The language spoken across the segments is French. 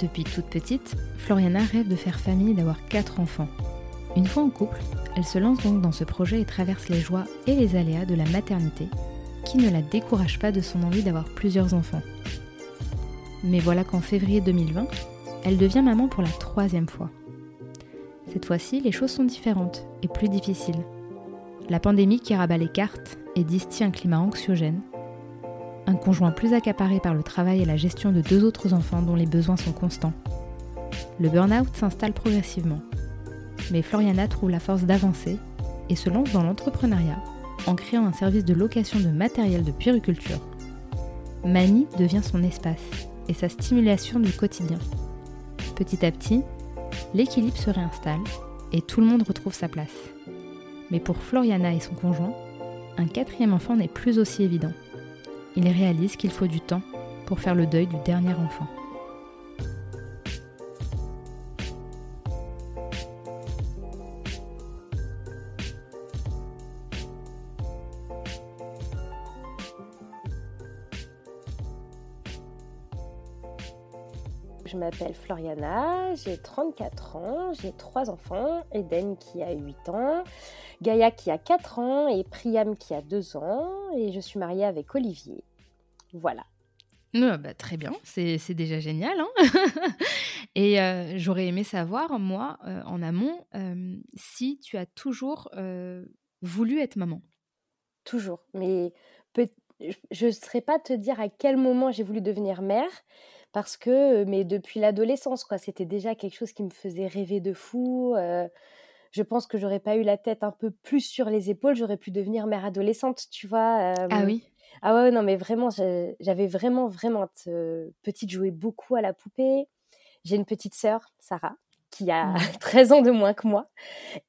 Depuis toute petite, Floriana rêve de faire famille et d'avoir quatre enfants. Une fois en couple, elle se lance donc dans ce projet et traverse les joies et les aléas de la maternité, qui ne la décourage pas de son envie d'avoir plusieurs enfants. Mais voilà qu'en février 2020, elle devient maman pour la troisième fois. Cette fois-ci, les choses sont différentes et plus difficiles. La pandémie qui rabat les cartes et distille un climat anxiogène un conjoint plus accaparé par le travail et la gestion de deux autres enfants dont les besoins sont constants. Le burn-out s'installe progressivement. Mais Floriana trouve la force d'avancer et se lance dans l'entrepreneuriat en créant un service de location de matériel de puériculture. Mani devient son espace et sa stimulation du quotidien. Petit à petit, l'équilibre se réinstalle et tout le monde retrouve sa place. Mais pour Floriana et son conjoint, un quatrième enfant n'est plus aussi évident il réalise qu'il faut du temps pour faire le deuil du dernier enfant. Je m'appelle Floriana, j'ai 34 ans, j'ai trois enfants, Eden qui a 8 ans, Gaïa qui a 4 ans et Priam qui a 2 ans et je suis mariée avec Olivier. Voilà. bah, très bien, c'est déjà génial. Hein et euh, j'aurais aimé savoir, moi, euh, en amont, euh, si tu as toujours voulu être maman. Toujours, mais je ne saurais pas te dire à quel moment j'ai voulu devenir mère, parce que, mais depuis l'adolescence, quoi, c'était déjà quelque chose qui me faisait rêver de fou je pense que j'aurais pas eu la tête un peu plus sur les épaules, j'aurais pu devenir mère adolescente, tu vois. ah oui. Ah ouais, non, mais vraiment, j'avais vraiment, vraiment petite joué beaucoup à la poupée. J'ai une petite sœur, Sarah, qui a 13 ans de moins que moi.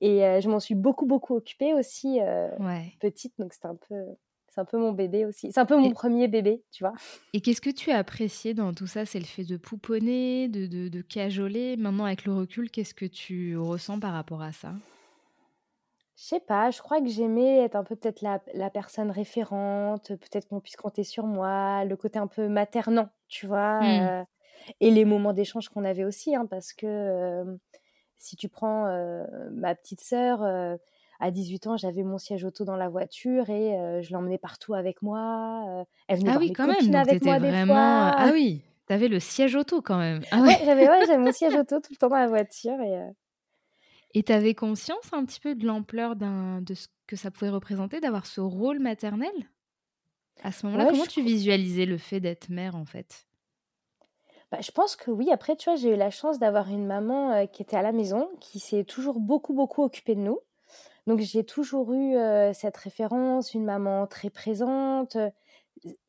Et je m'en suis beaucoup, beaucoup occupée aussi petite. Donc c'était un peu, c'est un peu mon bébé aussi. C'est un peu mon premier bébé, tu vois. Et qu'est-ce que tu as apprécié dans tout ça? C'est le fait de pouponner, de, de, cajoler. Maintenant, avec le recul, qu'est-ce que tu ressens par rapport à ça? Je sais pas, je crois que j'aimais être un peu peut-être la, la, personne référente, peut-être qu'on puisse compter sur moi, le côté un peu maternant, tu vois. Mmh. Euh, et les moments d'échange qu'on avait aussi, hein, parce que euh, si tu prends euh, ma petite sœur à 18 ans, j'avais mon siège auto dans la voiture et je l'emmenais partout avec moi. Elle venait ah oui, quand même. avec moi des fois. Ah oui, tu avais le siège auto quand même. Ah ouais, j'avais ouais, mon siège auto tout le temps dans la voiture. Et et tu avais conscience un petit peu de l'ampleur de ce que ça pouvait représenter d'avoir ce rôle maternel? À ce moment-là, comment tu visualisais le fait d'être mère en fait? Bah, je pense que oui. Après, tu vois, j'ai eu la chance d'avoir une maman qui était à la maison, qui s'est toujours beaucoup, beaucoup occupée de nous. Donc j'ai toujours eu cette référence, une maman très présente.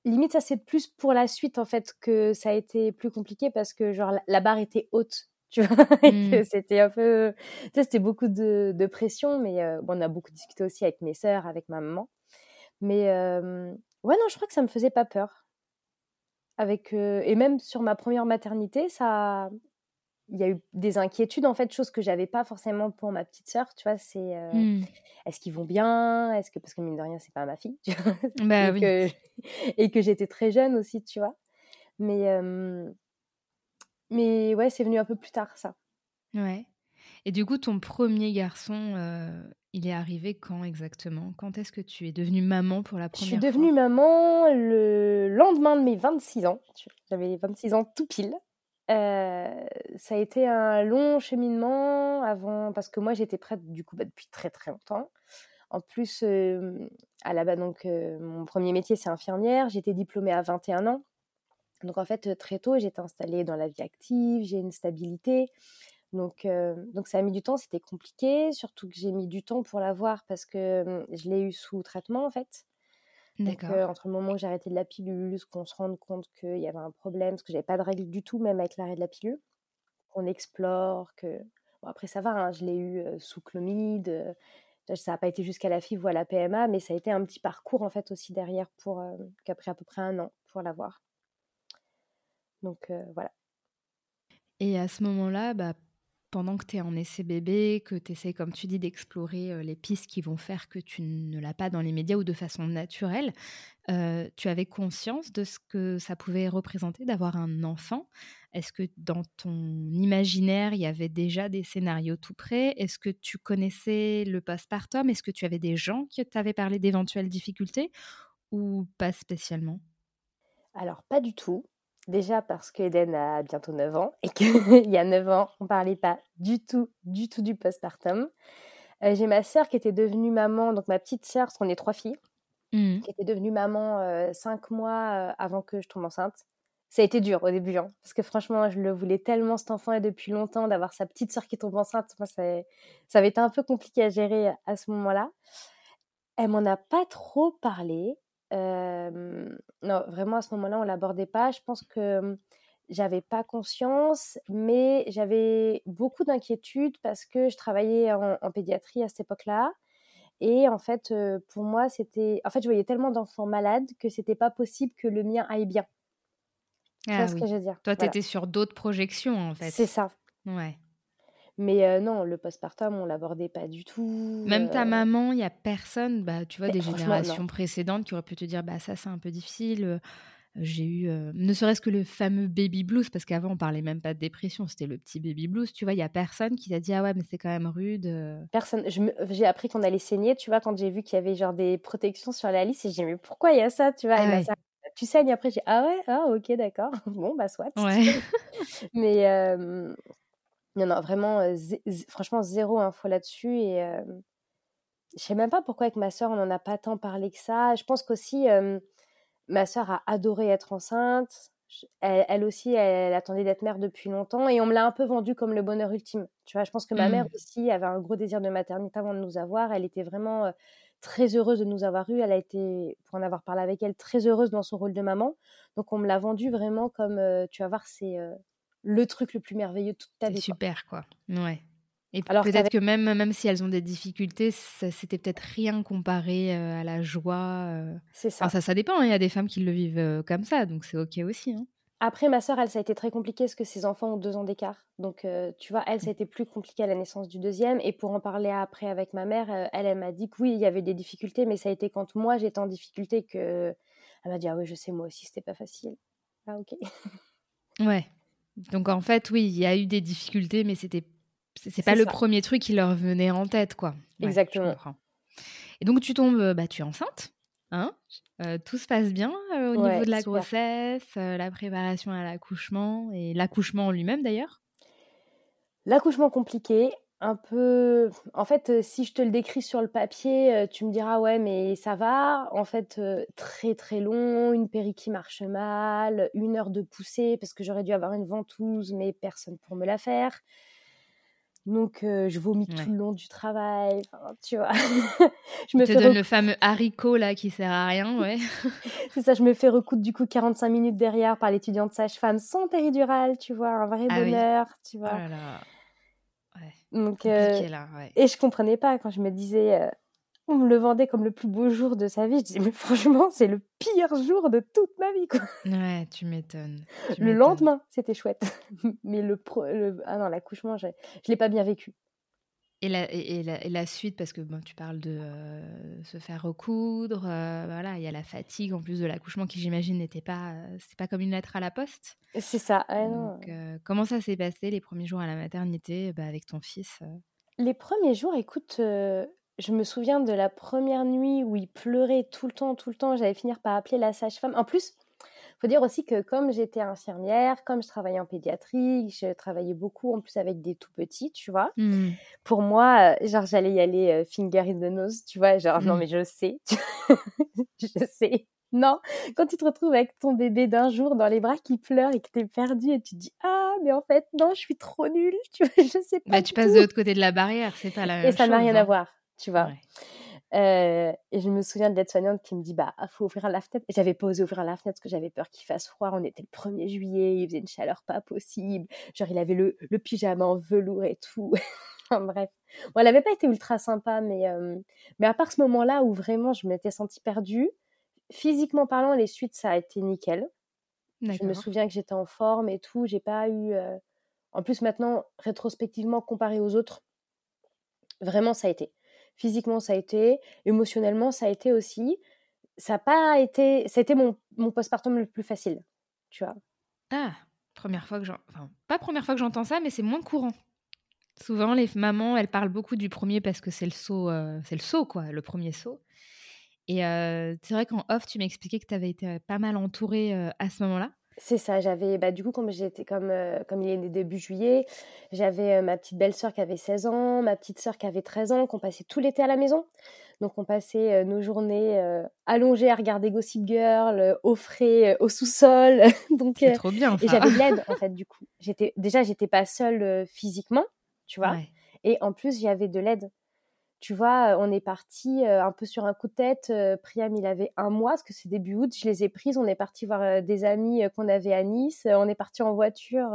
Limite, ça c'est plus pour la suite en fait que ça a été plus compliqué parce que genre la barre était haute, tu vois, mmh. c'était un peu, c'était beaucoup de, de, pression, mais bon, on a beaucoup discuté aussi avec mes sœurs, avec ma maman. Mais ouais, non, je crois que ça me faisait pas peur. Avec et même sur ma première maternité, ça, il y a eu des inquiétudes en fait, choses que j'avais pas forcément pour ma petite sœur, tu vois, c'est euh, mmh. est-ce qu'ils vont bien, est-ce que parce que mine de rien c'est pas ma fille, tu vois, bah, et, oui. que, et que j'étais très jeune aussi, tu vois, mais mais ouais, c'est venu un peu plus tard ça. Ouais. Et du coup, ton premier garçon, euh, il est arrivé quand exactement? Quand est-ce que tu es devenue maman pour la première fois Je suis devenue maman le lendemain de mes 26 ans. J'avais 26 ans tout pile. ça a été un long cheminement avant, parce que moi j'étais prête du coup bah, depuis très très longtemps. En plus, à la base, donc mon premier métier c'est infirmière. J'étais diplômée à 21 ans, donc en fait très tôt j'étais installée dans la vie active, j'ai une stabilité. Donc, donc ça a mis du temps, c'était compliqué, surtout que j'ai mis du temps pour l'avoir parce que je l'ai eu sous traitement en fait. Donc, entre le moment où j'ai arrêté de la pilule, qu'on se rende compte qu'il y avait un problème, parce que j'avais pas de règles du tout, même avec l'arrêt de la pilule, qu'on explore, que. Bon, après, ça va, hein, je l'ai eu sous chlomide, ça n'a pas été jusqu'à la FIV ou à la PMA, mais ça a été un petit parcours en fait aussi derrière pour qu'après à peu près un an pour l'avoir. Donc voilà. Et à ce moment-là, bah, pendant que tu es en essai bébé, que tu essaies, comme tu dis, d'explorer les pistes qui vont faire que tu ne l'as pas dans les médias ou de façon naturelle, tu avais conscience de ce que ça pouvait représenter d'avoir un enfant? Est-ce que dans ton imaginaire, il y avait déjà des scénarios tout prêts? Est-ce que tu connaissais le postpartum? Est-ce que tu avais des gens qui t'avaient parlé d'éventuelles difficultés? Ou pas spécialement? Alors, pas du tout. Déjà parce qu'Eden a bientôt 9 ans et qu'il y a 9 ans, on ne parlait pas du tout, du tout du postpartum. Euh, j'ai ma sœur qui était devenue maman, donc ma petite sœur, parce qu'on est trois filles, mmh. qui était devenue maman euh, cinq mois euh, avant que je tombe enceinte. Ça a été dur au début, hein, parce que franchement, je le voulais tellement cet enfant et depuis longtemps d'avoir sa petite sœur qui tombe enceinte. Moi, ça, ça avait été un peu compliqué à gérer à ce moment-là. Elle m'en a pas trop parlé non, vraiment à ce moment-là, on l'abordait pas. Je pense que j'avais pas conscience, mais j'avais beaucoup d'inquiétude parce que je travaillais en, pédiatrie à cette époque-là. Et en fait, pour moi, c'était. En fait, je voyais tellement d'enfants malades que c'était pas possible que le mien aille bien. Ah, ce que je veux dire? Toi, tu étais sur d'autres projections, en fait. C'est ça. Ouais. Mais non, le postpartum, on l'abordait pas du tout. Même ta maman, il y a personne, bah, tu vois, des générations précédentes qui auraient pu te dire, bah ça c'est un peu difficile. J'ai eu, ne serait-ce que le fameux baby blues, parce qu'avant on parlait même pas de dépression, c'était le petit baby blues. Tu vois, il y a personne qui t'a dit, ah ouais, mais c'est quand même rude. Personne. J'ai appris qu'on allait saigner, tu vois, quand j'ai vu qu'il y avait genre des protections sur la liste, et j'ai dit, mais pourquoi il y a ça, tu vois? Ah tu saignes après j'ai ah ouais ah ok d'accord bon bah soit ouais. mais non, non, vraiment, franchement, zéro info là-dessus. Et je sais même pas pourquoi avec ma sœur, on n'en a pas tant parlé que ça. Je pense qu'aussi, ma sœur a adoré être enceinte. Elle, aussi, elle, attendait d'être mère depuis longtemps. Et on me l'a un peu vendue comme le bonheur ultime. Tu vois, je pense que ma mère mmh. aussi avait un gros désir de maternité avant de nous avoir. Elle était vraiment très heureuse de nous avoir eu. Elle a été, pour en avoir parlé avec elle, très heureuse dans son rôle de maman. Donc on me l'a vendue vraiment comme, tu vas voir, c'est le truc le plus merveilleux de toute ta vie. Super, quoi. Ouais. Et peut-être que même, même si elles ont des difficultés, c'était peut-être rien comparé euh, à la joie. Euh. C'est ça. ça. Ça dépend, hein. il y a des femmes qui le vivent euh, comme ça, donc c'est OK aussi. Hein. Après, ma sœur, elle, ça a été très compliqué parce que ses enfants ont deux ans d'écart. Donc, tu vois, elle, ça a été plus compliqué à la naissance du deuxième. Et pour en parler après avec ma mère, elle, elle m'a dit que oui, il y avait des difficultés, mais ça a été quand moi j'étais en difficulté que. Elle m'a dit, ah oui, je sais, moi aussi, c'était pas facile. Ah, ok. Ouais. Donc en fait, oui, il y a eu des difficultés, mais c'était c'est pas le premier truc qui leur venait en tête, quoi. Exactement. Et donc tu tombes, euh, bah tu es enceinte, hein euh, Tout se passe bien euh, au niveau de la grossesse, la préparation à l'accouchement et l'accouchement en lui-même d'ailleurs? L'accouchement compliqué, un peu. En fait, si je te le décris sur le papier, tu me diras ouais, mais ça va. En fait, très très long, une péri qui marche mal, une heure de poussée parce que j'aurais dû avoir une ventouse, mais personne pour me la faire. Donc, je vomis tout le long du travail, tu vois. je me te donne le fameux haricot là qui sert à rien, ouais. c'est ça, je me fais recoudre du coup 45 minutes derrière par l'étudiante sage-femme sans péridurale, tu vois, un vrai ah bonheur, tu vois. Oh là donc, euh, Et je comprenais pas quand je me disais, euh, on me le vendait comme le plus beau jour de sa vie. Je disais, mais franchement, c'est le pire jour de toute ma vie. Quoi. Ouais, tu m'étonnes. Le lendemain, c'était chouette. mais le, le... Ah non, l'accouchement, je ne l'ai pas bien vécu. Et la, et, la, suite, parce que bon, tu parles de euh, se faire recoudre, euh, voilà, il y a la fatigue en plus de l'accouchement qui, j'imagine, n'était pas, euh, c'est pas comme une lettre à la poste. C'est ça. Donc, comment ça s'est passé les premiers jours à la maternité bah, avec ton fils Les premiers jours, écoute, je me souviens de la première nuit où il pleurait tout le temps, tout le temps. J'allais finir par appeler la sage-femme. En plus, faut dire aussi que comme j'étais infirmière, comme je travaillais en pédiatrie, je travaillais beaucoup en plus avec des tout petits, tu vois. Mmh. Pour moi, euh, genre j'allais y aller euh, finger in the nose, tu vois, genre non Mmh. mais je sais, je sais. Non, quand tu te retrouves avec ton bébé d'un jour dans les bras qui pleure et que t'es perdu et tu te dis ah mais en fait non je suis trop nulle, tu vois, je sais pas. Bah, tu passes tout. de l'autre côté de la barrière, c'est pas la même Et ça n'a rien à hein. voir, tu vois. Ouais. Euh, et je me souviens de l'aide-soignante qui me dit bah faut ouvrir la fenêtre. J'avais pas osé ouvrir la fenêtre parce que j'avais peur qu'il fasse froid. On était le 1er juillet, il faisait une chaleur pas possible. Genre il avait le, le pyjama en velours et tout. Enfin, bref, bon, elle avait pas été ultra sympa, mais euh, mais à part ce moment-là où vraiment je m'étais sentie perdue, physiquement parlant, les suites ça a été nickel. Je me souviens que j'étais en forme et tout. J'ai pas eu. euh, En plus maintenant rétrospectivement comparé aux autres, vraiment ça a été. Physiquement ça a été, émotionnellement ça a été aussi. Ça a pas été. Été mon, mon postpartum le plus facile, tu vois. Ah, première fois que j'en... Enfin, pas première fois que j'entends ça, mais c'est moins courant. Souvent, les mamans, elles parlent beaucoup du premier parce que c'est le saut, euh, c'est le saut, quoi, le premier saut. Et euh, c'est vrai qu'en off, tu m'expliquais que tu avais été euh, pas mal entourée à ce moment-là. C'est ça, j'avais, bah, du coup, comme j'étais, comme, euh, comme il est né début juillet, j'avais euh, ma petite belle-sœur qui avait 16 ans, ma petite sœur qui avait 13 ans, qu'on passait tout l'été à la maison. Donc, on passait euh, nos journées allongées à regarder Gossip Girl, au frais, au sous-sol. Donc, C'est trop bien, et ça. j'avais de l'aide, en fait, du coup. J'étais, déjà, j'étais pas seule physiquement, tu vois. Ouais. Et en plus, j'avais de l'aide. Tu vois, on est parti euh, un peu sur un coup de tête. Euh, Priam, il avait un mois, parce que c'est début août. Je les ai prises. On est parti voir euh, des amis qu'on avait à Nice. On est parti en voiture.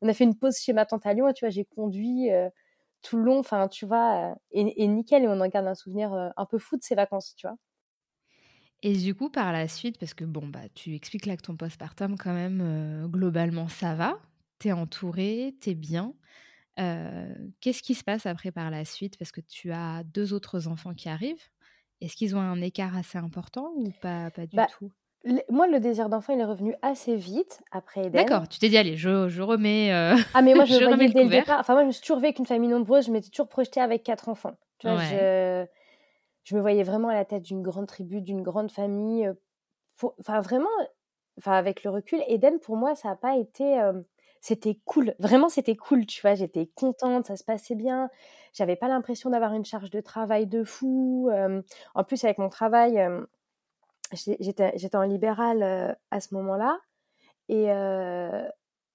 on a fait une pause chez ma tante à Lyon. Tu vois, j'ai conduit tout le long. Enfin, tu vois, et, nickel. Et on en garde un souvenir un peu fou de ces vacances, tu vois. Et du coup, par la suite, parce que bon, bah, tu expliques là que ton postpartum, quand même, globalement, ça va. T'es entourée, t'es bien. Euh, Qu'est-ce qui se passe après par la suite? Parce que tu as deux autres enfants qui arrivent. Est-ce qu'ils ont un écart assez important ou pas, pas du Bah, tout? moi, le désir d'enfant, il est revenu assez vite après Eden. D'accord, tu t'es dit, allez, je, je remets. euh, Ah, mais moi, je, Je me remets le le départ. Enfin, moi, je me suis toujours avec une famille nombreuse. Je m'étais toujours projetée avec quatre enfants. Tu vois, Ouais. je, je me voyais vraiment à la tête d'une grande tribu, d'une grande famille. pour- Enfin, vraiment, enfin, avec le recul, Eden, pour moi, ça n'a pas été. euh, C'était cool. Vraiment, c'était cool. Tu vois, j'étais contente, ça se passait bien. J'avais pas l'impression d'avoir une charge de travail de fou. En plus, avec mon travail, j'étais en libéral à ce moment-là. Et,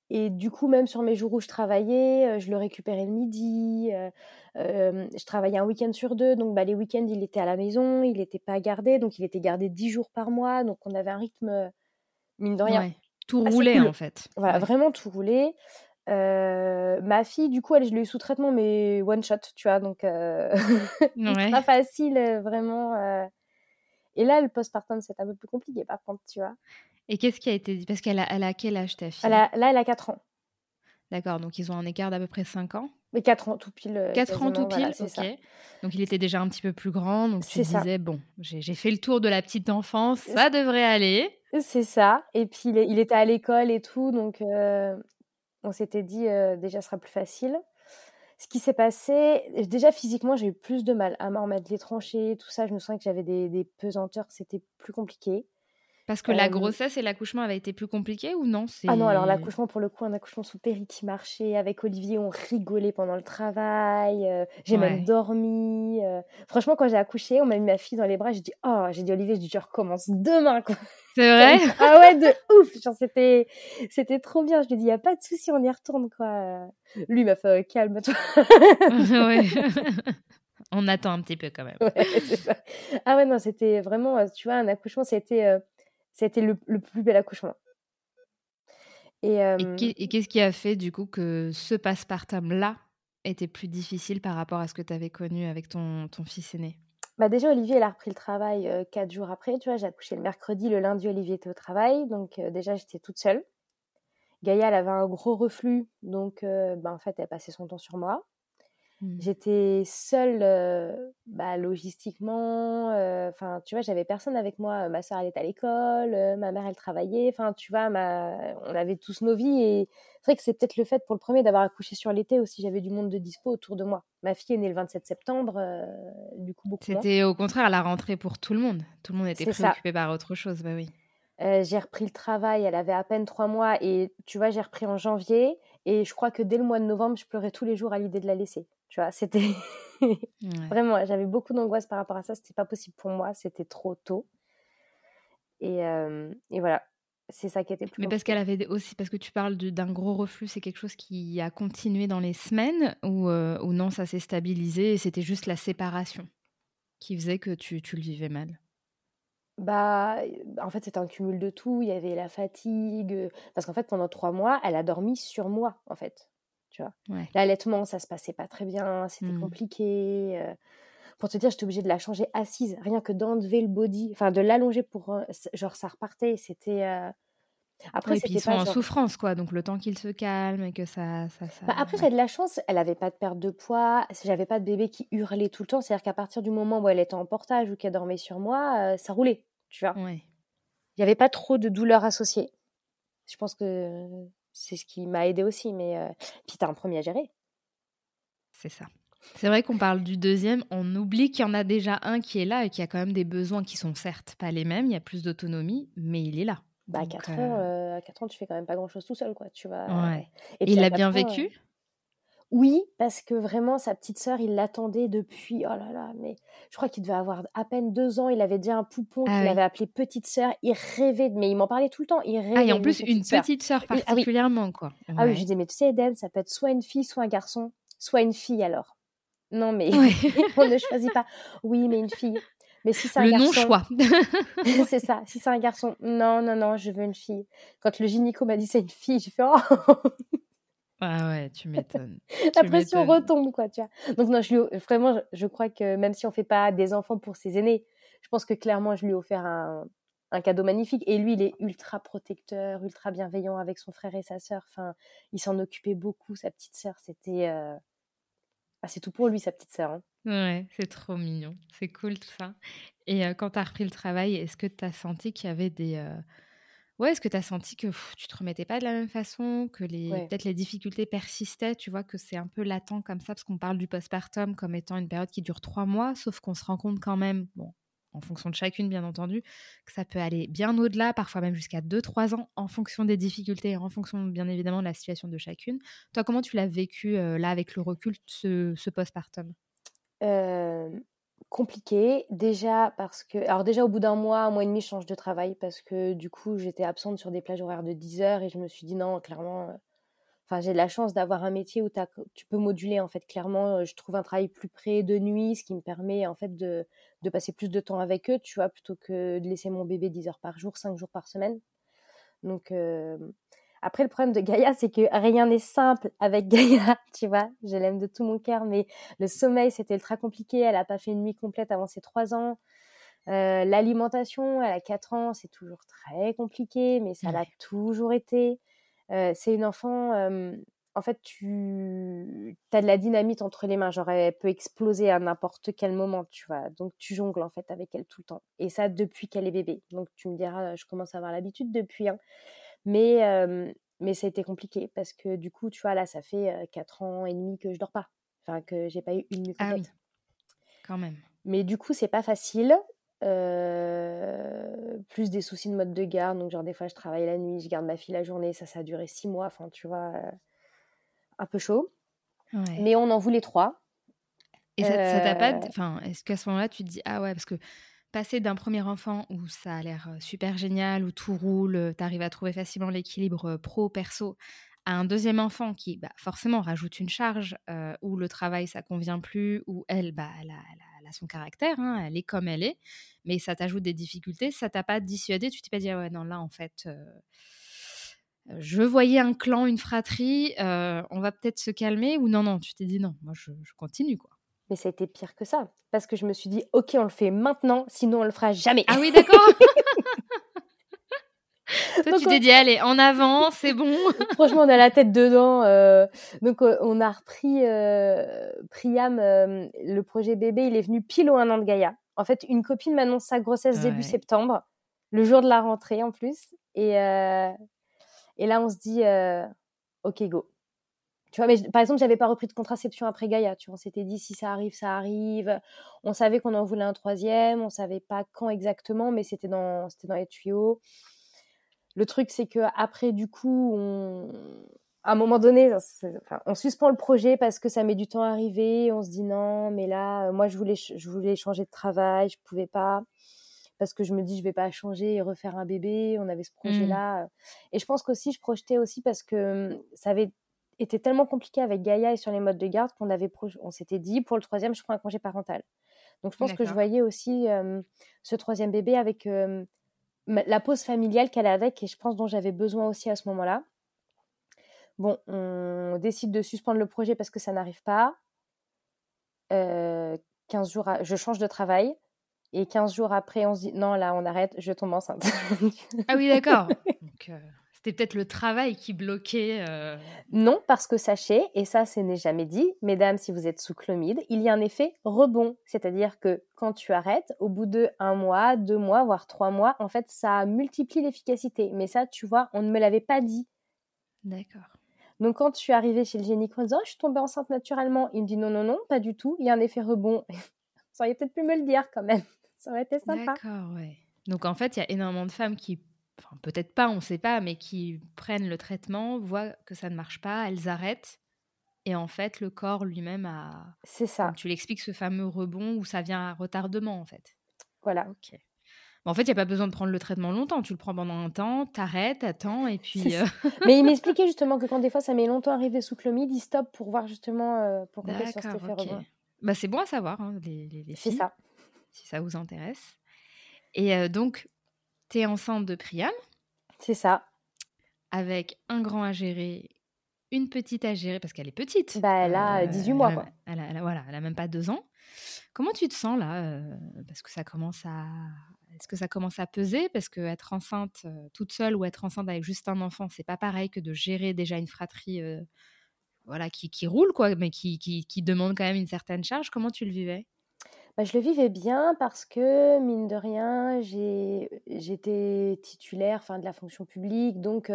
et du coup, même sur mes jours où je travaillais, je le récupérais le midi. je travaillais un week-end sur deux. Donc, bah, les week-ends, il était à la maison. Il n'était pas gardé. Donc, il était gardé dix jours par mois. Donc, on avait un rythme, mine de rien. Tout assez roulait cool. en fait. Voilà, Ouais. vraiment tout roulé. Euh, ma fille, du coup, elle, je l'ai eu sous traitement, mais one shot, tu vois. Donc, euh, Ouais. pas facile, euh, vraiment. euh. Et là, le postpartum, c'est un peu plus compliqué, par contre, tu vois. Et qu'est-ce qui a été dit Parce qu'elle a, elle a quel âge ta fille? Elle a- là, elle a 4 ans. D'accord, donc ils ont un écart d'à peu près 5 ans? Mais 4 ans tout pile. euh, 4 ans quasiment, tout voilà, pile, c'est ok. ça. Donc il était déjà un petit peu plus grand, donc tu ça. disais, bon, j'ai fait le tour de la petite enfance, ça devrait aller. C'est ça. Et puis, il, était à l'école et tout, donc euh, on s'était dit, euh, déjà, ce sera plus facile. Ce qui s'est passé, déjà physiquement, j'ai eu plus de mal à m'en remettre les tranchées, tout ça. Je me sentais que j'avais des, des pesanteurs, c'était plus compliqué. Parce que la Euh, grossesse et l'accouchement avaient été plus compliqués ou non? Ah non, alors l'accouchement, pour le coup, un accouchement sous péri qui marchait. Avec Olivier, on rigolait pendant le travail. euh, j'ai Ouais. même dormi. euh. Franchement, quand j'ai accouché, on m'a mis ma fille dans les bras. J'ai dit, oh, j'ai dit, Olivier, je dis, je recommence demain, quoi. C'est vrai? Ah ouais, de ouf. Genre, c'était, c'était trop bien. Je lui ai dit, y a pas de souci, on y retourne, quoi. Lui il m'a fait, calme-toi. Ouais. On attend un petit peu quand même. Ouais, ah ouais, non, c'était vraiment, tu vois, un accouchement, c'était, c'était le, le plus bel accouchement. Et, euh, et qu'est-ce qui a fait du coup que ce passepartum-là était plus difficile par rapport à ce que tu avais connu avec ton, ton fils aîné? Bah déjà, Olivier, il a repris le travail euh, quatre jours après. Tu vois, j'ai accouché le mercredi, le lundi, Olivier était au travail. Donc, euh, déjà, j'étais toute seule. Gaïa, elle avait un gros reflux. Donc, bah, en fait, elle passait son temps sur moi. Hmm. J'étais seule, euh, bah, logistiquement. euh, Enfin, tu vois, j'avais personne avec moi. Ma soeur, elle était à l'école. euh, ma mère, elle travaillait. Enfin, tu vois, ma... on avait tous nos vies. Et c'est vrai que c'est peut-être le fait pour le premier d'avoir accouché sur l'été aussi. J'avais du monde de dispo autour de moi. Ma fille est née le 27 septembre. du coup, beaucoup. C'était au contraire la rentrée pour tout le monde. Tout le monde était ça. préoccupé par autre chose, bah oui. j'ai repris le travail, elle avait à peine trois mois et tu vois, j'ai repris en janvier et je crois que dès le mois de novembre, je pleurais tous les jours à l'idée de la laisser. Tu vois, c'était vraiment, j'avais beaucoup d'angoisse par rapport à ça. C'était pas possible pour moi, c'était trop tôt. Et, et voilà, c'est ça qui était plus. Mais parce qu'elle avait aussi, parce que tu parles d'un gros reflux, c'est quelque chose qui a continué dans les semaines ou, ou non, ça s'est stabilisé et c'était juste la séparation qui faisait que tu, tu le vivais mal? Bah, en fait, c'était un cumul de tout. Il y avait la fatigue. Parce qu'en fait, pendant trois mois, elle a dormi sur moi, en fait. Tu vois. L'allaitement, ça se passait pas très bien. C'était mmh. compliqué. Pour te dire, j'étais obligée de la changer assise. Rien que d'enlever le body, enfin, de l'allonger pour. Genre, ça repartait. C'était. Après, ils sont en souffrance, quoi. Donc, le temps qu'il se calme et que ça. ça, bah, après, j'ai de la chance. Elle n'avait pas de perte de poids. J'avais pas de bébé qui hurlait tout le temps. C'est-à-dire qu'à partir du moment où elle était en portage ou qu'elle dormait sur moi, euh, ça roulait. Tu vois. Il n'y avait pas trop de douleurs associées. Je pense que c'est ce qui m'a aidé aussi. Mais euh... puis, tu as un premier à gérer. C'est ça. C'est vrai qu'on parle du deuxième, on oublie qu'il y en a déjà un qui est là et qui a quand même des besoins qui sont certes pas les mêmes, il y a plus d'autonomie, mais il est là. Bah, à 4 ans, euh, 4 ans, tu fais quand même pas grand-chose tout seul, quoi. Tu vas... Et, il l'a bien vécu? Oui, parce que vraiment, sa petite sœur, il l'attendait depuis, oh là là, mais je crois qu'il devait avoir à peine deux ans. Il avait déjà un poupon ah qu'il avait appelé petite sœur. Il rêvait, mais il m'en parlait tout le temps. Il rêvait. Ah, et en plus, une petite sœur ah particulièrement, quoi. Ah oui, je disais, mais tu sais, Eden, ça peut être soit une fille, soit un garçon, soit une fille alors. Non, mais on ne choisit pas. Oui, mais une fille. Mais si c'est un le garçon, non-choix. c'est ça. Si c'est un garçon, non, non, non, je veux une fille. Quand le gynéco m'a dit c'est une fille, j'ai fait oh. Ah ouais, tu m'étonnes. La pression retombe, quoi, tu vois. Donc non, je lui, vraiment, je, crois que même si on fait pas des enfants pour ses aînés, je pense que clairement, je lui ai offert un, un cadeau magnifique. Et lui, il est ultra protecteur, ultra bienveillant avec son frère et sa sœur. Enfin, il s'en occupait beaucoup, sa petite sœur. C'était, euh, ah, c'est tout pour lui, sa petite sœur. Hein. Ouais, c'est trop mignon. C'est cool tout ça. Et quand tu as repris le travail, est-ce que tu as senti qu'il y avait des. Ouais, est-ce que tu as senti que tu te remettais pas de la même façon, que les peut-être les difficultés persistaient, tu vois, que c'est un peu latent comme ça, parce qu'on parle du postpartum comme étant une période qui dure trois mois, sauf qu'on se rend compte quand même, bon, en fonction de chacune, bien entendu, que ça peut aller bien au-delà, parfois même jusqu'à 2-3 ans, en fonction des difficultés, en fonction, bien évidemment, de la situation de chacune. Toi, comment tu l'as vécu, là, avec le recul, ce, ce postpartum? Compliqué. Déjà parce que alors déjà au bout d'un mois un mois et demi je change de travail parce que du coup j'étais absente sur des plages horaires de 10 heures et je me suis dit non clairement enfin j'ai de la chance d'avoir un métier où tu peux moduler en fait. Clairement je trouve un travail plus près de nuit ce qui me permet en fait de, de passer plus de temps avec eux tu vois plutôt que de laisser mon bébé 10 heures par jour 5 jours par semaine. Donc après, le problème de Gaïa, c'est que rien n'est simple avec Gaïa, tu vois. Je l'aime de tout mon cœur, mais le sommeil, c'était ultra compliqué. Elle n'a pas fait une nuit complète avant ses trois ans. Euh, l'alimentation, elle a quatre ans, c'est toujours très compliqué, mais ça l'a toujours été. Euh, c'est une enfant, euh, en fait, tu as de la dynamite entre les mains, genre elle peut exploser à n'importe quel moment, tu vois. Donc tu jongles en fait avec elle tout le temps. Et ça depuis qu'elle est bébé. Donc tu me diras, je commence à avoir l'habitude depuis. Hein. Mais, mais ça a été compliqué parce que du coup, tu vois, là, ça fait 4 ans et demi que je dors pas. Enfin, que j'ai pas eu une nuit complète. Ah Quand même. Mais du coup, c'est pas facile. plus des soucis de mode de garde. Donc, genre, des fois, je travaille la nuit, je garde ma fille la journée. Ça, ça a duré 6 mois. Enfin, tu vois, un peu chaud. Mais on en voulait trois. Et ça t'a pas. Enfin, est-ce qu'à ce, moment-là, tu te dis, ah ouais, parce que passer d'un premier enfant où ça a l'air super génial, où tout roule, tu arrives à trouver facilement l'équilibre pro-perso, à un deuxième enfant qui bah, forcément rajoute une charge, où le travail ça convient plus, où elle, bah, elle, a, son caractère, hein, elle est comme elle est, mais ça t'ajoute des difficultés, ça t'a pas dissuadé, tu t'es pas dit «Ah ouais non là en fait je voyais un clan, une fratrie, on va peut-être se calmer ou non non tu t'es dit non moi je, je continue quoi. Mais ça a été pire que ça. Parce que je me suis dit, ok, on le fait maintenant, sinon on le fera jamais. Ah oui, d'accord. Toi, tu t'es dit, allez, en avant, c'est bon. Franchement, on a la tête dedans. Euh, donc, euh, on a repris euh, Priam, le projet bébé, il est venu pile au un an de Gaïa. En fait, une copine m'annonce sa grossesse début septembre, le jour de la rentrée en plus. Et, et là, on se dit, ok, go. Tu vois, mais par exemple, j'avais pas repris de contraception après Gaïa. Tu vois, on s'était dit si ça arrive, ça arrive. On savait qu'on en voulait un troisième, on savait pas quand exactement, mais c'était dans, c'était dans les tuyaux. le truc, c'est que après, du coup, à un moment donné, on suspend le projet parce que ça met du temps à arriver. On se dit non, mais là, moi, je voulais, je voulais changer de travail, je pouvais pas parce que je me dis je vais pas changer et refaire un bébé. On avait ce projet-là, mmh. et je pense qu'aussi je projetais aussi parce que ça avait été tellement compliqué avec Gaïa et sur les modes de garde qu'on avait, on s'était dit pour le troisième, je prends un congé parental. Donc je pense que je voyais aussi ce troisième bébé avec la pause familiale qu'elle avait et je pense dont j'avais besoin aussi à ce moment-là. Bon, on décide de suspendre le projet parce que ça n'arrive pas. 15 jours, je change de travail. Et 15 jours après, on se dit non, là, on arrête, je tombe enceinte. ah oui, d'accord. C'était peut-être le travail qui bloquait. Euh, non, parce que sachez, et ça, ce n'est jamais dit, mesdames, si vous êtes sous chlomide, il y a un effet rebond. C'est-à-dire que quand tu arrêtes, au bout de un mois, deux mois, voire trois mois, en fait, ça multiplie l'efficacité. Mais ça, tu vois, on ne me l'avait pas dit. D'accord. Donc, quand je suis arrivée chez le gynéco en disant oh, Je suis tombée enceinte naturellement, il me dit Non, non, non, pas du tout, il y a un effet rebond. ça aurait peut-être pu me le dire quand même. Ça aurait été sympa. D'accord, ouais. Donc, en fait, il y a énormément de femmes qui enfin peut-être pas, on ne sait pas, mais qui prennent le traitement, voient que ça ne marche pas, elles arrêtent. Et en fait, le corps lui-même a. C'est ça. tu l'expliques, ce fameux rebond où ça vient à retardement, en fait. Voilà. Ok. en fait, il n'y a pas besoin de prendre le traitement longtemps. Tu le prends pendant un temps, t'arrêtes, attends, et puis. Euh, mais il m'expliquait justement que quand des fois ça met longtemps à arriver sous chlomide, il stoppe pour voir justement euh, pour sur cet effet rebond. Bah, c'est bon à savoir, hein, les, les, C'est ça. Si ça vous intéresse. Et euh, donc, enceinte de Priam. C'est ça. Avec un grand à gérer, une petite à gérer, parce qu'elle est petite. Bah, elle a 18 euh, mois, elle quoi. Elle a, voilà, elle a même pas deux ans. Comment tu te sens là euh, Parce que ça commence à. Est-ce que ça commence à peser? Parce que être enceinte euh, toute seule ou être enceinte avec juste un enfant, c'est pas pareil que de gérer déjà une fratrie voilà, qui, qui, roule, quoi, mais qui, qui, qui demande quand même une certaine charge. Comment tu le vivais? Bah, je le vivais bien parce que, mine de rien, j'étais titulaire enfin, de la fonction publique, donc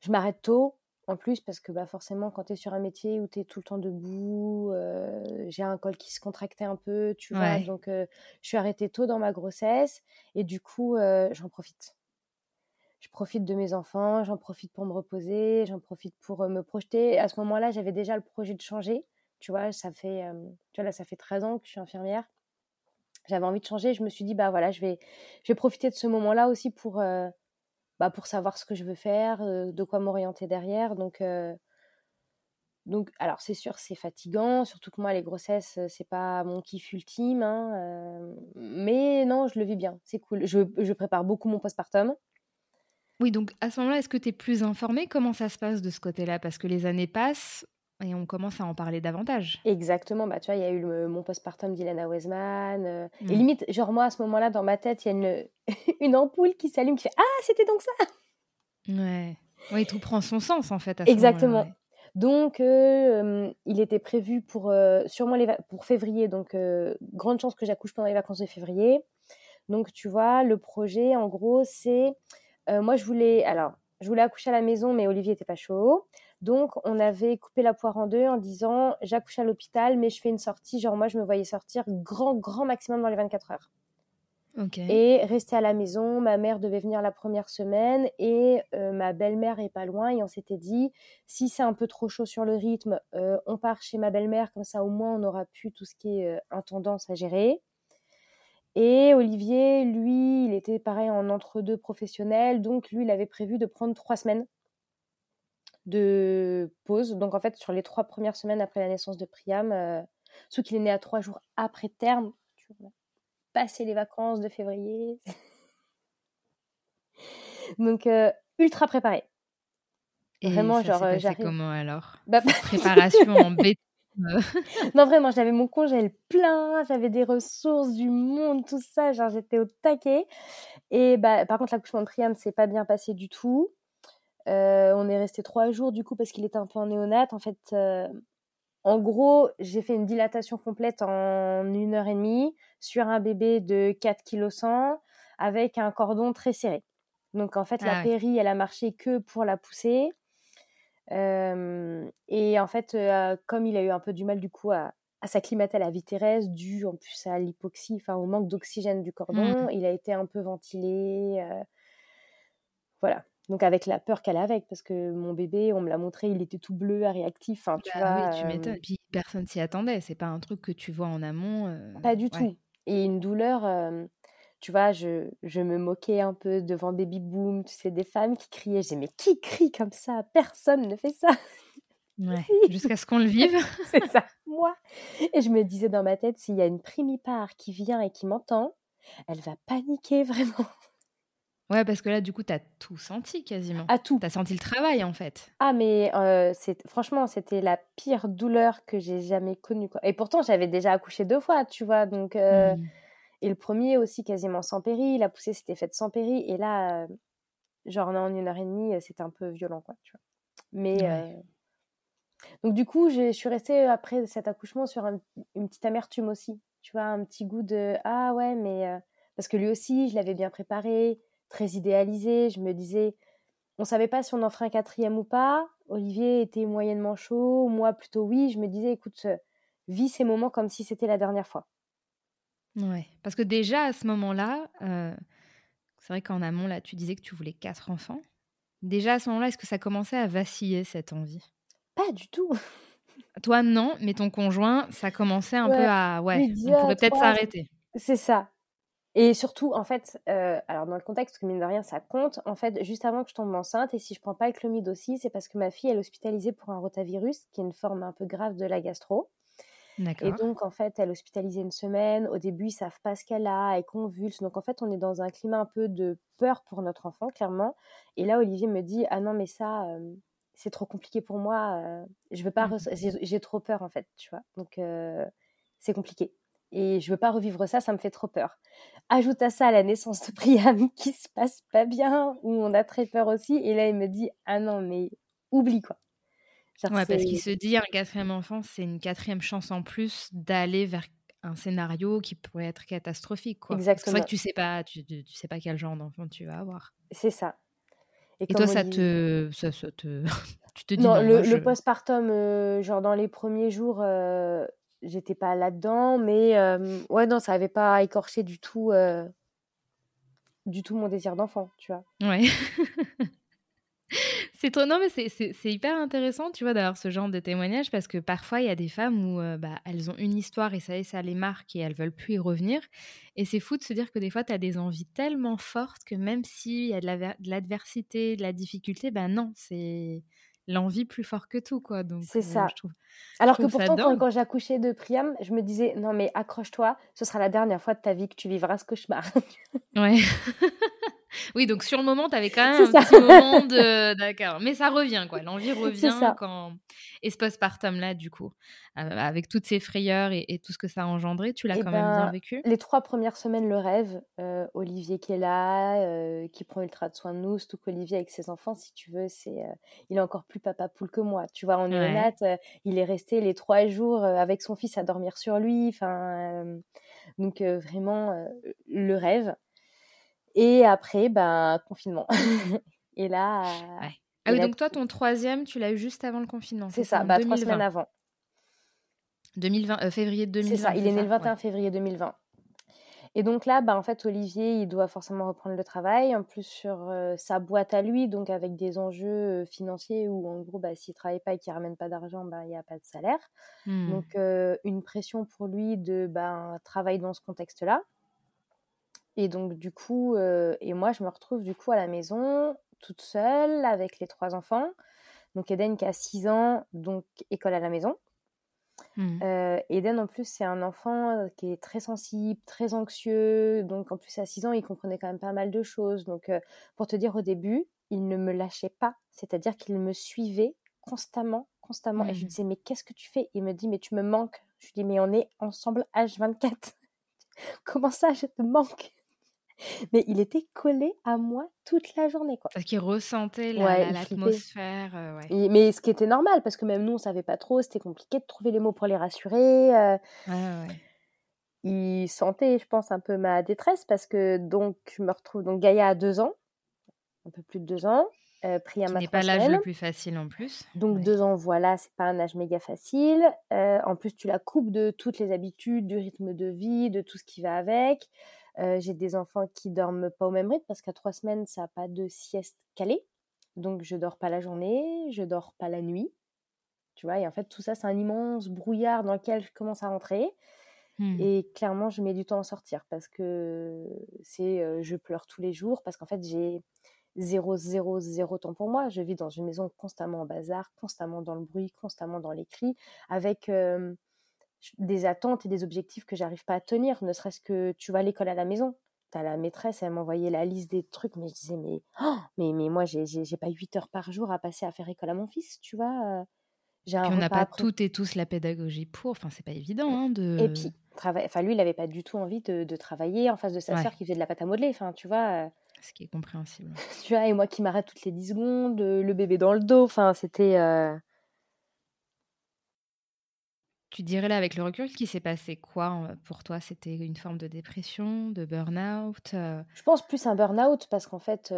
je m'arrête tôt. En plus, parce que bah, forcément, quand tu es sur un métier où tu es tout le temps debout, j'ai un col qui se contractait un peu, tu vois. Donc, je suis arrêtée tôt dans ma grossesse et du coup, j'en profite. Je profite de mes enfants, j'en profite pour me reposer, j'en profite pour me projeter. À ce moment-là, j'avais déjà le projet de changer. Tu vois, ça fait, tu vois, là, ça fait 13 ans que je suis infirmière j'avais envie de changer. Je me suis dit, bah voilà, je vais, je vais profiter de ce moment-là aussi pour, euh, bah, pour savoir ce que je veux faire, euh, de quoi m'orienter derrière. Donc, euh, donc alors c'est sûr, c'est fatigant, surtout que moi, les grossesses, c'est pas mon kiff ultime. Hein, mais non, je le vis bien, c'est cool. Je, je prépare beaucoup mon postpartum. Oui, donc à ce moment-là, est-ce que tu es plus informée? Comment ça se passe de ce côté-là? Parce que les années passent, et on commence à en parler davantage. Exactement. Bah, tu vois, il y a eu le, mon postpartum d'Ilana Weisman. Euh, et mm. limite, genre moi, à ce moment-là, dans ma tête, il y a une, une ampoule qui s'allume, qui fait Ah, c'était donc ça Ouais. Oui, tout prend son sens, en fait. Exactement. Donc, euh, il était prévu pour, euh, sûrement les pour février. Donc, grande chance que j'accouche pendant les vacances de février. Donc, tu vois, le projet, en gros, c'est... moi, je voulais... Alors, je voulais accoucher à la maison, mais Olivier n'était pas chaud. Donc, on avait coupé la poire en deux en disant j'accouche à l'hôpital, mais je fais une sortie. Genre, moi, je me voyais sortir grand, grand maximum dans les 24 heures. Et rester à la maison. Ma mère devait venir la première semaine et euh, ma belle-mère est pas loin. Et on s'était dit si c'est un peu trop chaud sur le rythme, euh, on part chez ma belle-mère. Comme ça, au moins, on aura pu tout ce qui est euh, intendance à gérer. Et Olivier, lui, il était pareil en entre-deux professionnel. Donc, lui, il avait prévu de prendre trois semaines de pause. Donc en fait, sur les trois premières semaines après la naissance de Priam, euh, sauf qu'il est né à trois jours après terme, tu vois, passer les vacances de février. Donc euh, ultra préparé. vraiment, genre, euh, j'arrive. comment alors? Bah, Préparation en bêta. non, vraiment, j'avais mon congèle plein, j'avais des ressources, du monde, tout ça, genre j'étais au taquet. Et bah, par contre, l'accouchement de Priam s'est pas bien passé du tout. Euh, on est resté trois jours du coup parce qu'il était un peu en néonate. En fait, euh, en gros, j'ai fait une dilatation complète en une heure et demie sur un bébé de 4 kg avec un cordon très serré. Donc en fait, la ah péri, elle a marché que pour la pousser. Euh, et en fait, comme il a eu un peu du mal du coup à, s'acclimater à la vie terrestre, dû en plus à l'hypoxie, enfin au manque d'oxygène du cordon, mmh. il a été un peu ventilé. voilà. Donc avec la peur qu'elle a avec, parce que mon bébé, on me l'a montré, il était tout bleu, réactif. Enfin, tu bah, oui, tu m'étonnes. Puis personne s'y attendait. C'est pas un truc que tu vois en amont. Pas du tout. Et une douleur, tu vois, je, je, me moquais un peu devant Baby Boom, tu sais, des femmes qui criaient. J'ai mais qui crie comme ça? Personne ne fait ça. Ouais, jusqu'à ce qu'on le vive. c'est ça, moi. Et je me disais dans ma tête, s'il y a une primipare qui vient et qui m'entend, elle va paniquer vraiment. Ouais, parce que là, du coup, tu as tout senti quasiment. À tout. Tu as senti le travail, en fait. Ah, mais euh, franchement, c'était la pire douleur que j'ai jamais connue. Quoi. Et pourtant, j'avais déjà accouché deux fois, tu vois. Donc, euh, mmh. Et le premier aussi, quasiment sans péri. La poussée s'était faite sans péri. Et là, euh, genre, en une heure et demie, c'était un peu violent, quoi, tu vois. Mais. Donc, du coup, je suis restée après cet accouchement sur une petite amertume aussi. Tu vois, un petit goût de Ah ouais, mais. Parce que lui aussi, je l'avais bien préparé très idéalisé. Je me disais, on savait pas si on en ferait un quatrième ou pas. Olivier était moyennement chaud, moi plutôt oui. Je me disais, écoute, vis ces moments comme si c'était la dernière fois. Ouais, parce que déjà à ce moment-là, euh, c'est vrai qu'en amont, là, tu disais que tu voulais quatre enfants. Déjà à ce moment-là, est-ce que ça commençait à vaciller cette envie? Pas du tout. Toi, non, mais ton conjoint, ça commençait un peu à. Ouais, on pourrait peut-être s'arrêter. C'est ça. Et surtout, en fait, euh, alors dans le contexte, que mine de rien, ça compte. En fait, juste avant que je tombe enceinte, et si je prends pas le clomide aussi, c'est parce que ma fille, elle est hospitalisée pour un rotavirus, qui est une forme un peu grave de la gastro. Et donc, en fait, elle est hospitalisée une semaine. Au début, ils savent pas ce qu'elle a, elle convulse. Donc, en fait, on est dans un climat un peu de peur pour notre enfant, clairement. Et là, Olivier me dit, ah non, mais ça, euh, c'est trop compliqué pour moi. Euh, je veux pas, mmh. j'ai trop peur, en fait, tu vois. Donc, c'est compliqué. Et je veux pas revivre ça, ça me fait trop peur. Ajoute à ça la naissance de Priam qui se passe pas bien, où on a très peur aussi. Et là, il me dit Ah non, mais oublie quoi. ouais, parce qu'il se dit un quatrième enfant, c'est une quatrième chance en plus d'aller vers un scénario qui pourrait être catastrophique. Quoi. Exactement. C'est vrai que tu sais pas, tu, tu, sais pas quel genre d'enfant tu vas avoir. C'est ça. Et, toi, ça, te, ça, te, tu te dis non, le, le postpartum, euh, genre dans les premiers jours, euh, j'étais pas là-dedans, mais ouais, non, ça avait pas écorché du tout, du tout mon désir d'enfant, tu vois. Ouais. c'est trop, non, mais c'est hyper intéressant, tu vois, d'avoir ce genre de témoignage parce que parfois, il y a des femmes où bah, elles ont une histoire et ça, ça les marque et elles veulent plus y revenir. Et c'est fou de se dire que des fois, tu as des envies tellement fortes que même s'il y a de l'adversité, de, la difficulté, ben non, c'est l'envie plus fort que tout, quoi. Donc, c'est ça. Alors que pourtant, quand, j'ai accouché de Priam, je me disais, non, mais accroche-toi, ce sera la dernière fois de ta vie que tu vivras ce cauchemar. ouais. oui, donc sur le moment, tu avais quand même un petit moment de. D'accord. Mais ça revient, quoi. L'envie revient quand. Et ce postpartum-là, du coup, euh, avec toutes ces frayeurs et, tout ce que ça a engendré, tu l'as eh quand même bien ben, vécu? Les trois premières semaines, le rêve. Euh, Olivier qui est là, euh, qui prend ultra de soin de nous, surtout qu'Olivier avec ses enfants, si tu veux, c'est, il est encore plus papa poule que moi. Tu vois, en ouais. il est resté les trois jours avec son fils à dormir sur lui. Enfin, donc vraiment le rêve. Et après, ben, confinement. et là. Ah oui, donc toi, ton troisième, tu l'as eu juste avant le confinement. C'est ça, bah, trois semaines avant. 2020, euh, février 2020. C'est ça, il est né le 21 février 2020. Et donc là, bah, en fait, Olivier, il doit forcément reprendre le travail, en plus sur euh, sa boîte à lui, donc avec des enjeux euh, financiers où, en gros, bah, s'il ne travaille pas et qu'il ne ramène pas d'argent, bah, il n'y a pas de salaire. Hmm. Donc, une pression pour lui de bah, travailler dans ce contexte-là. Et donc, du coup, et moi, je me retrouve du coup à la maison, toute seule, avec les trois enfants. Donc, Eden qui a 6 ans, donc école à la maison. Mmh. Eden, en plus, c'est un enfant qui est très sensible, très anxieux. Donc, en plus, à 6 ans, il comprenait quand même pas mal de choses. Donc, pour te dire, au début, il ne me lâchait pas. C'est-à-dire qu'il me suivait constamment, constamment. Et je lui mmh. disais, mais qu'est-ce que tu fais? Il me dit, mais tu me manques. Je lui dis, mais on est ensemble H24. Comment ça, je te manque? Mais il était collé à moi toute la journée. Quoi. Parce qu'il ressentait l'atmosphère. Euh, mais ce qui était normal, parce que même nous, on savait pas trop, c'était compliqué de trouver les mots pour les rassurer. Euh. il sentait, je pense, un peu ma détresse, parce que donc, je me retrouve. Donc, Gaïa a deux ans, un peu plus de deux ans. Euh, Ce n'est pas l'âge le plus facile en plus. Donc deux ans, voilà, c'est pas un âge méga facile. Euh, en plus, tu la coupes de toutes les habitudes, du rythme de vie, de tout ce qui va avec. Euh, j'ai des enfants qui dorment pas au même rythme parce qu'à trois semaines, ça n'a pas de sieste calée. Donc, je dors pas la journée, je dors pas la nuit. Tu vois, et en fait, tout ça, c'est un immense brouillard dans lequel je commence à rentrer. Mmh. Et clairement, je mets du temps à sortir parce que c'est, je pleure tous les jours parce qu'en fait, j'ai zéro, zéro, zéro temps pour moi. Je vis dans une maison constamment en bazar, constamment dans le bruit, constamment dans les cris, avec des attentes et des objectifs que j'arrive pas à tenir, ne serait-ce que tu vas à l'école à la maison. T'as la maîtresse, elle m'envoyait la liste des trucs, mais je disais, mais, oh, mais, mais moi, j'ai pas 8 heures par jour à passer à faire école à mon fils, tu vois. J'ai on n'a pas toutes et tous la pédagogie pour, enfin, c'est pas évident. Hein, de... Et puis, enfin, lui, il avait pas du tout envie de, travailler en face de sa sœur qui faisait de la pâte à modeler, enfin, tu vois. Ce qui est compréhensible. tu vois, et moi qui m'arrête toutes les 10 secondes, le bébé dans le dos, enfin, c'était. Tu dirais là, avec le recul, qu'il s'est passé quoi pour toi? C'était une forme de dépression, de burn-out Je pense plus un burn-out parce qu'en fait,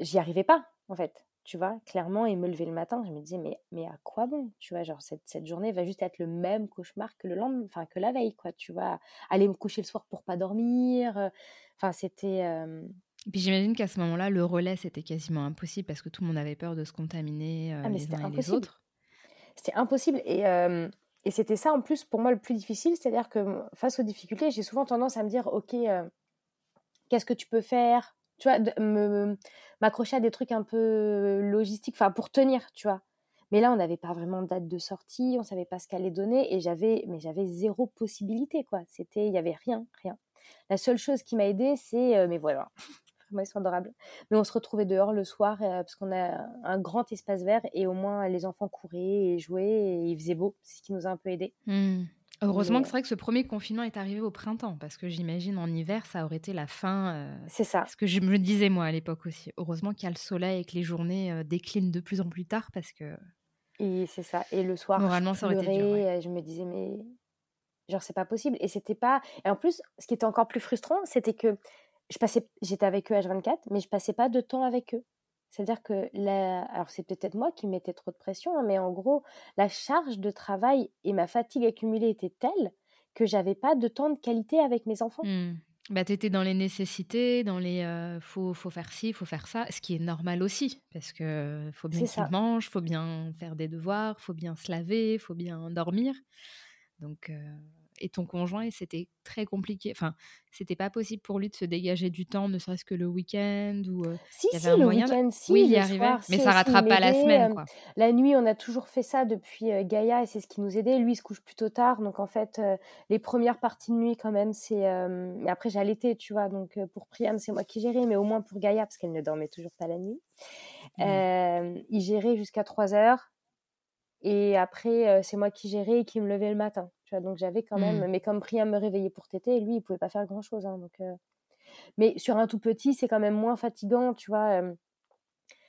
j'y arrivais pas, en fait. Tu vois, clairement, et me lever le matin, je me disais, mais, mais à quoi bon? Tu vois, genre, cette, cette journée va juste être le même cauchemar que le lendemain, enfin, que la veille, quoi. Tu vois, aller me coucher le soir pour pas dormir. Enfin, c'était. Et puis j'imagine qu'à ce moment-là, le relais, c'était quasiment impossible parce que tout le monde avait peur de se contaminer ah, les uns et les autres. C'était impossible. Et, et c'était ça, en plus, pour moi, le plus difficile. C'est-à-dire que face aux difficultés, j'ai souvent tendance à me dire, OK, qu'est-ce que tu peux faire? Tu vois, m'accrocher à des trucs un peu logistiques, enfin, pour tenir, tu vois. Mais là, on n'avait pas vraiment de date de sortie, on savait pas ce qu'elle allait donner, et j'avais, mais j'avais zéro possibilité, quoi. C'était, il y avait rien, rien. La seule chose qui m'a aidée, c'est, mais voilà, ils sont adorables. Mais on se retrouvait dehors le soir euh, parce qu'on a un grand espace vert et au moins les enfants couraient et jouaient et il faisait beau. C'est ce qui nous a un peu aidés. Mmh. Heureusement que c'est vrai que ce premier confinement est arrivé au printemps parce que j'imagine en hiver ça aurait été la fin. Euh, c'est ça. Ce que je me disais moi à l'époque aussi. Heureusement qu'il y a le soleil et que les journées euh, déclinent de plus en plus tard parce que. Et c'est ça. Et le soir, Moralement, ça aurait été dur, je me disais mais genre c'est pas possible. Et c'était pas. Et en plus, ce qui était encore plus frustrant, c'était que je passais, j'étais avec eux H24, mais je passais pas de temps avec eux. C'est-à-dire que, la... alors c'est peut-être moi qui mettais trop de pression, hein, mais en gros, la charge de travail et ma fatigue accumulée était telle que j'avais pas de temps de qualité avec mes enfants. Mmh. Bah, tu étais dans les nécessités, dans les euh, faut, faut faire ci, faut faire ça, ce qui est normal aussi, parce que faut bien qu'ils mangent, faut bien faire des devoirs, faut bien se laver, faut bien dormir. Donc, euh, et ton conjoint, c'était très compliqué. Enfin, c'était pas possible pour lui de se dégager du temps, ne serait-ce que le week-end ou. Euh, si, si, le week-end, si. Oui, il y arrivait, mais ça rattrape pas la semaine. Euh, quoi. La nuit, on a toujours fait ça depuis euh, Gaïa et c'est ce qui nous aidait. Lui, il se couche plutôt tard, donc en fait, les premières parties de nuit, quand même, c'est. Mais après, j'ai allaité, tu vois, donc pour Priam, c'est moi qui gérais, mais au moins pour Gaïa, parce qu'elle ne dormait toujours pas la nuit. Mmh. il gérait jusqu'à 3 heures. Et après, c'est moi qui gérais et qui me levais le matin. Tu vois, donc j'avais quand même, mmh. mais comme Priam me réveillait pour téter, lui, il pouvait pas faire grand chose. Hein, donc, Mais sur un tout petit, c'est quand même moins fatigant, tu vois.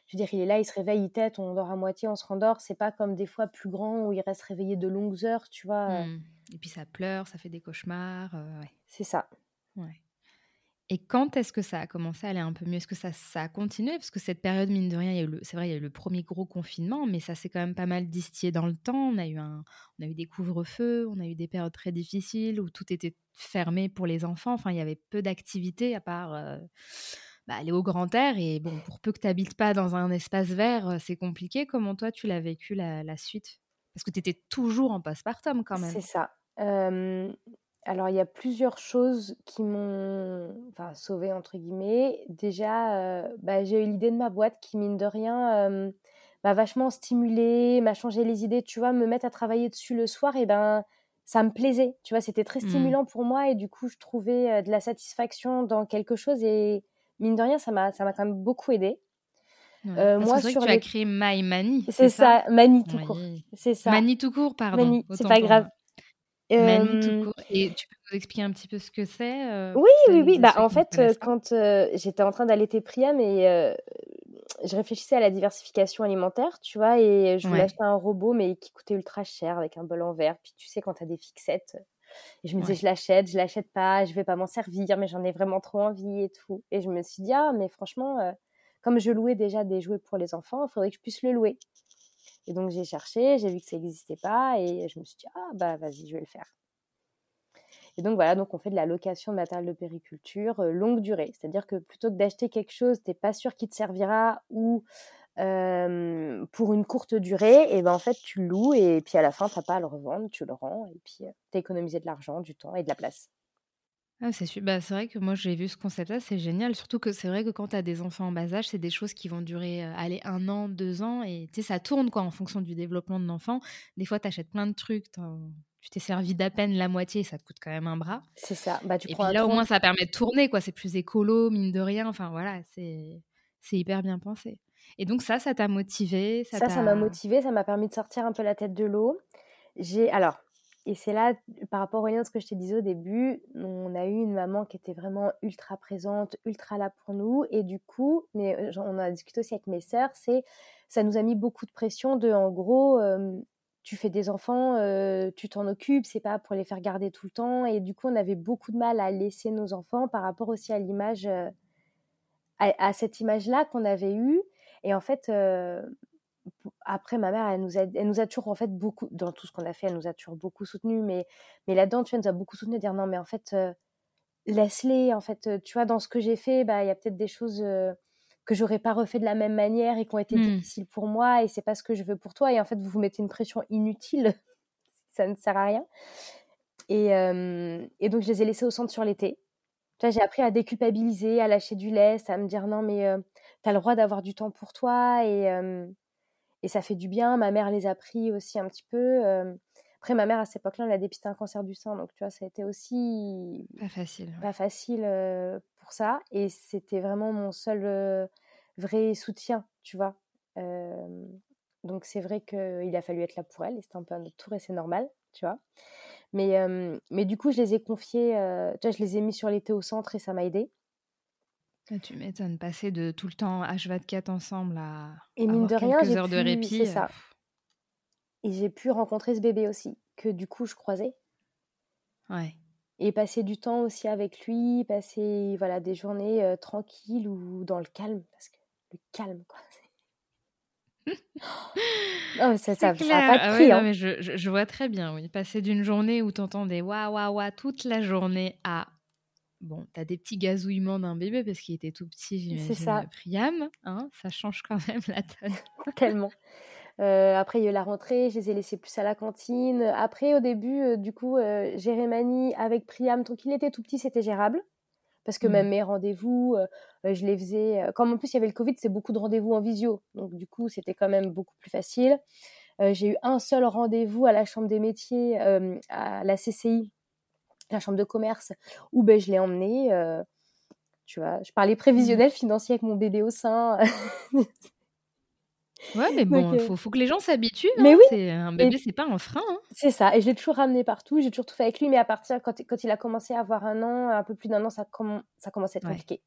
Je veux dire, il est là, il se réveille, il tète, on dort à moitié, on se rendort. C'est pas comme des fois plus grand où il reste réveillé de longues heures, tu vois. Mmh. Et puis ça pleure, ça fait des cauchemars. ouais. C'est ça. Ouais. Et quand est-ce que ça a commencé à aller un peu mieux? Est-ce que ça, a continué? Parce que cette période, mine de rien, c'est vrai, il y a eu le premier gros confinement, mais ça s'est quand même pas mal distillé dans le temps. On a eu, on a eu des couvre-feux, on a eu des périodes très difficiles où tout était fermé pour les enfants. Enfin, il y avait peu d'activités à part euh, bah, aller au grand air. Et bon, pour peu que tu n'habites pas dans un espace vert, euh, c'est compliqué. Comment toi, tu l'as vécu la, suite? Parce que tu étais toujours en postpartum quand même. C'est ça. Alors, il y a plusieurs choses qui m'ont enfin, sauvée, entre guillemets. Déjà, euh, bah, j'ai eu l'idée de ma boîte qui, mine de rien, euh, m'a vachement stimulée, m'a changé les idées. Tu vois, me mettre à travailler dessus le soir, et ben, ça me plaisait. Tu vois, c'était très mmh. stimulant pour moi et du coup, je trouvais euh, de la satisfaction dans quelque chose et mine de rien, ça m'a, ça m'a quand même beaucoup aidé. moi, sur que tu as créé My Mani. C'est ça, Mani tout court. C'est ça. Mani tout court, pardon. Mani, c'est pas grave. Et tu peux nous expliquer un petit peu ce que c'est Oui, oui, oui. Bah, en fait, quand j'étais en train d'allaiter Priam et je réfléchissais à la diversification alimentaire, tu vois, et je voulais acheter un robot, mais qui coûtait ultra cher avec un bol en verre. Puis tu sais, quand tu as des fixettes, et je me disais, je l'achète, je l'achète pas, je vais pas m'en servir, mais j'en ai vraiment trop envie et tout. Et je me suis dit, ah, mais franchement, comme je louais déjà des jouets pour les enfants, il faudrait que je puisse le louer. Et donc j'ai cherché, j'ai vu que ça n'existait pas et je me suis dit, ah bah vas-y, je vais le faire. Et donc voilà, donc on fait de la location de matériel de périculture longue durée. C'est-à-dire que plutôt que d'acheter quelque chose, tu n'es pas sûr qu'il te servira ou pour une courte durée, et ben en fait tu le loues et puis à la fin tu n'as pas à le revendre, tu le rends et puis tu as économisé de l'argent, du temps et de la place. Ah, c'est bah, c'est vrai que moi j'ai vu ce concept-là, c'est génial. Surtout que c'est vrai que quand tu as des enfants en bas âge, c'est des choses qui vont durer aller un an, deux ans et tu sais, ça tourne quoi en fonction du développement de l'enfant. Des fois, tu achètes plein de trucs, tu t'es servi d'à peine la moitié, ça te coûte quand même un bras. C'est ça. Bah, tu et puis là, au moins, ça permet de tourner, quoi. C'est plus écolo, mine de rien. Enfin, voilà, c'est hyper bien pensé. Et donc ça, ça t'a motivé Ça, ça m'a motivé, ça m'a permis de sortir un peu la tête de l'eau. J'ai alors, et c'est là, par rapport au lien de ce que je te disais au début, on a eu une maman qui était vraiment ultra présente, ultra là pour nous, et du coup, mais euh, on a discuté aussi avec mes sœurs, c'est ça nous a mis beaucoup de pression de, en gros, tu fais des enfants, euh, tu t'en occupes, c'est pas pour les faire garder tout le temps, et du coup, on avait beaucoup de mal à laisser nos enfants par rapport aussi à l'image, euh, à, à, cette image-là qu'on avait eue. Et en fait, après, ma mère, elle nous, a, elle nous a toujours, en fait, beaucoup, dans tout ce qu'on a fait, elle nous a toujours beaucoup soutenus. Mais, mais là-dedans, tu vois, elle nous a beaucoup soutenus, dire non, mais en fait, laisse-les. En fait, tu vois, dans ce que j'ai fait, bah, il y a peut-être des choses que j'aurais pas refait de la même manière et qui ont été mmh. difficiles pour moi et c'est pas ce que je veux pour toi. Et en fait, vous vous mettez une pression inutile. ça ne sert à rien. Et, et donc, je les ai laissés au centre sur l'été. J'ai appris à déculpabiliser, à lâcher du lest, à me dire non, mais tu as le droit d'avoir du temps pour toi et, et ça fait du bien. Ma mère les a pris aussi un petit peu. Après, ma mère, à cette époque-là, elle a dépisté un cancer du sein. Donc, tu vois, ça a été aussi. Pas facile. Pas facile pour ça. Et c'était vraiment mon seul vrai soutien, tu vois. donc, c'est vrai qu'il a fallu être là pour elle. Et c'était un peu un autre tour et c'est normal, tu vois. Mais, mais du coup, je les ai confiés. tu vois, je les ai mis sur l'été au centre et ça m'a aidé. Ah, tu m'étonnes, passer de tout le temps H24 ensemble à et mine de rien, heures de répit. C'est ça. Et j'ai pu rencontrer ce bébé aussi, que du coup je croisais. Ouais. Et passer du temps aussi avec lui, passer voilà des journées tranquilles ou dans le calme, parce que le calme, quoi. non, ça, ça, ça pas de ah prix, hein. mais je, je, vois très bien, oui. Passer d'une journée où tu entendais waouh, waouh, waouh toute la journée à Bon, tu as des petits gazouillements d'un bébé parce qu'il était tout petit, j'imagine. C'est ça. Priam, hein, ça change quand même la donne. Tellement. Euh, après, il y a eu la rentrée, je les ai laissés plus à la cantine. Après, au début, euh, du coup, euh, Jérémanie avec Priam, tant qu'il était tout petit, c'était gérable. Parce que même mmh. mes rendez-vous, je les faisais. comme en plus, il y avait le Covid, c'est beaucoup de rendez-vous en visio. Donc, du coup, c'était quand même beaucoup plus facile. j'ai eu un seul rendez-vous à la Chambre des métiers, à la CCI, la chambre de commerce où ben, je l'ai emmené. Euh, tu vois, je parlais prévisionnel mmh. financier avec mon bébé au sein. ouais, mais bon, il euh, faut, que les gens s'habituent. Mais hein. oui. Un bébé, c'est pas un frein. Hein. C'est ça. Et je l'ai toujours ramené partout. J'ai toujours tout fait avec lui. Mais à partir, quand, quand il a commencé à avoir un an, un peu plus d'un an, ça, com ça commençait à être compliqué.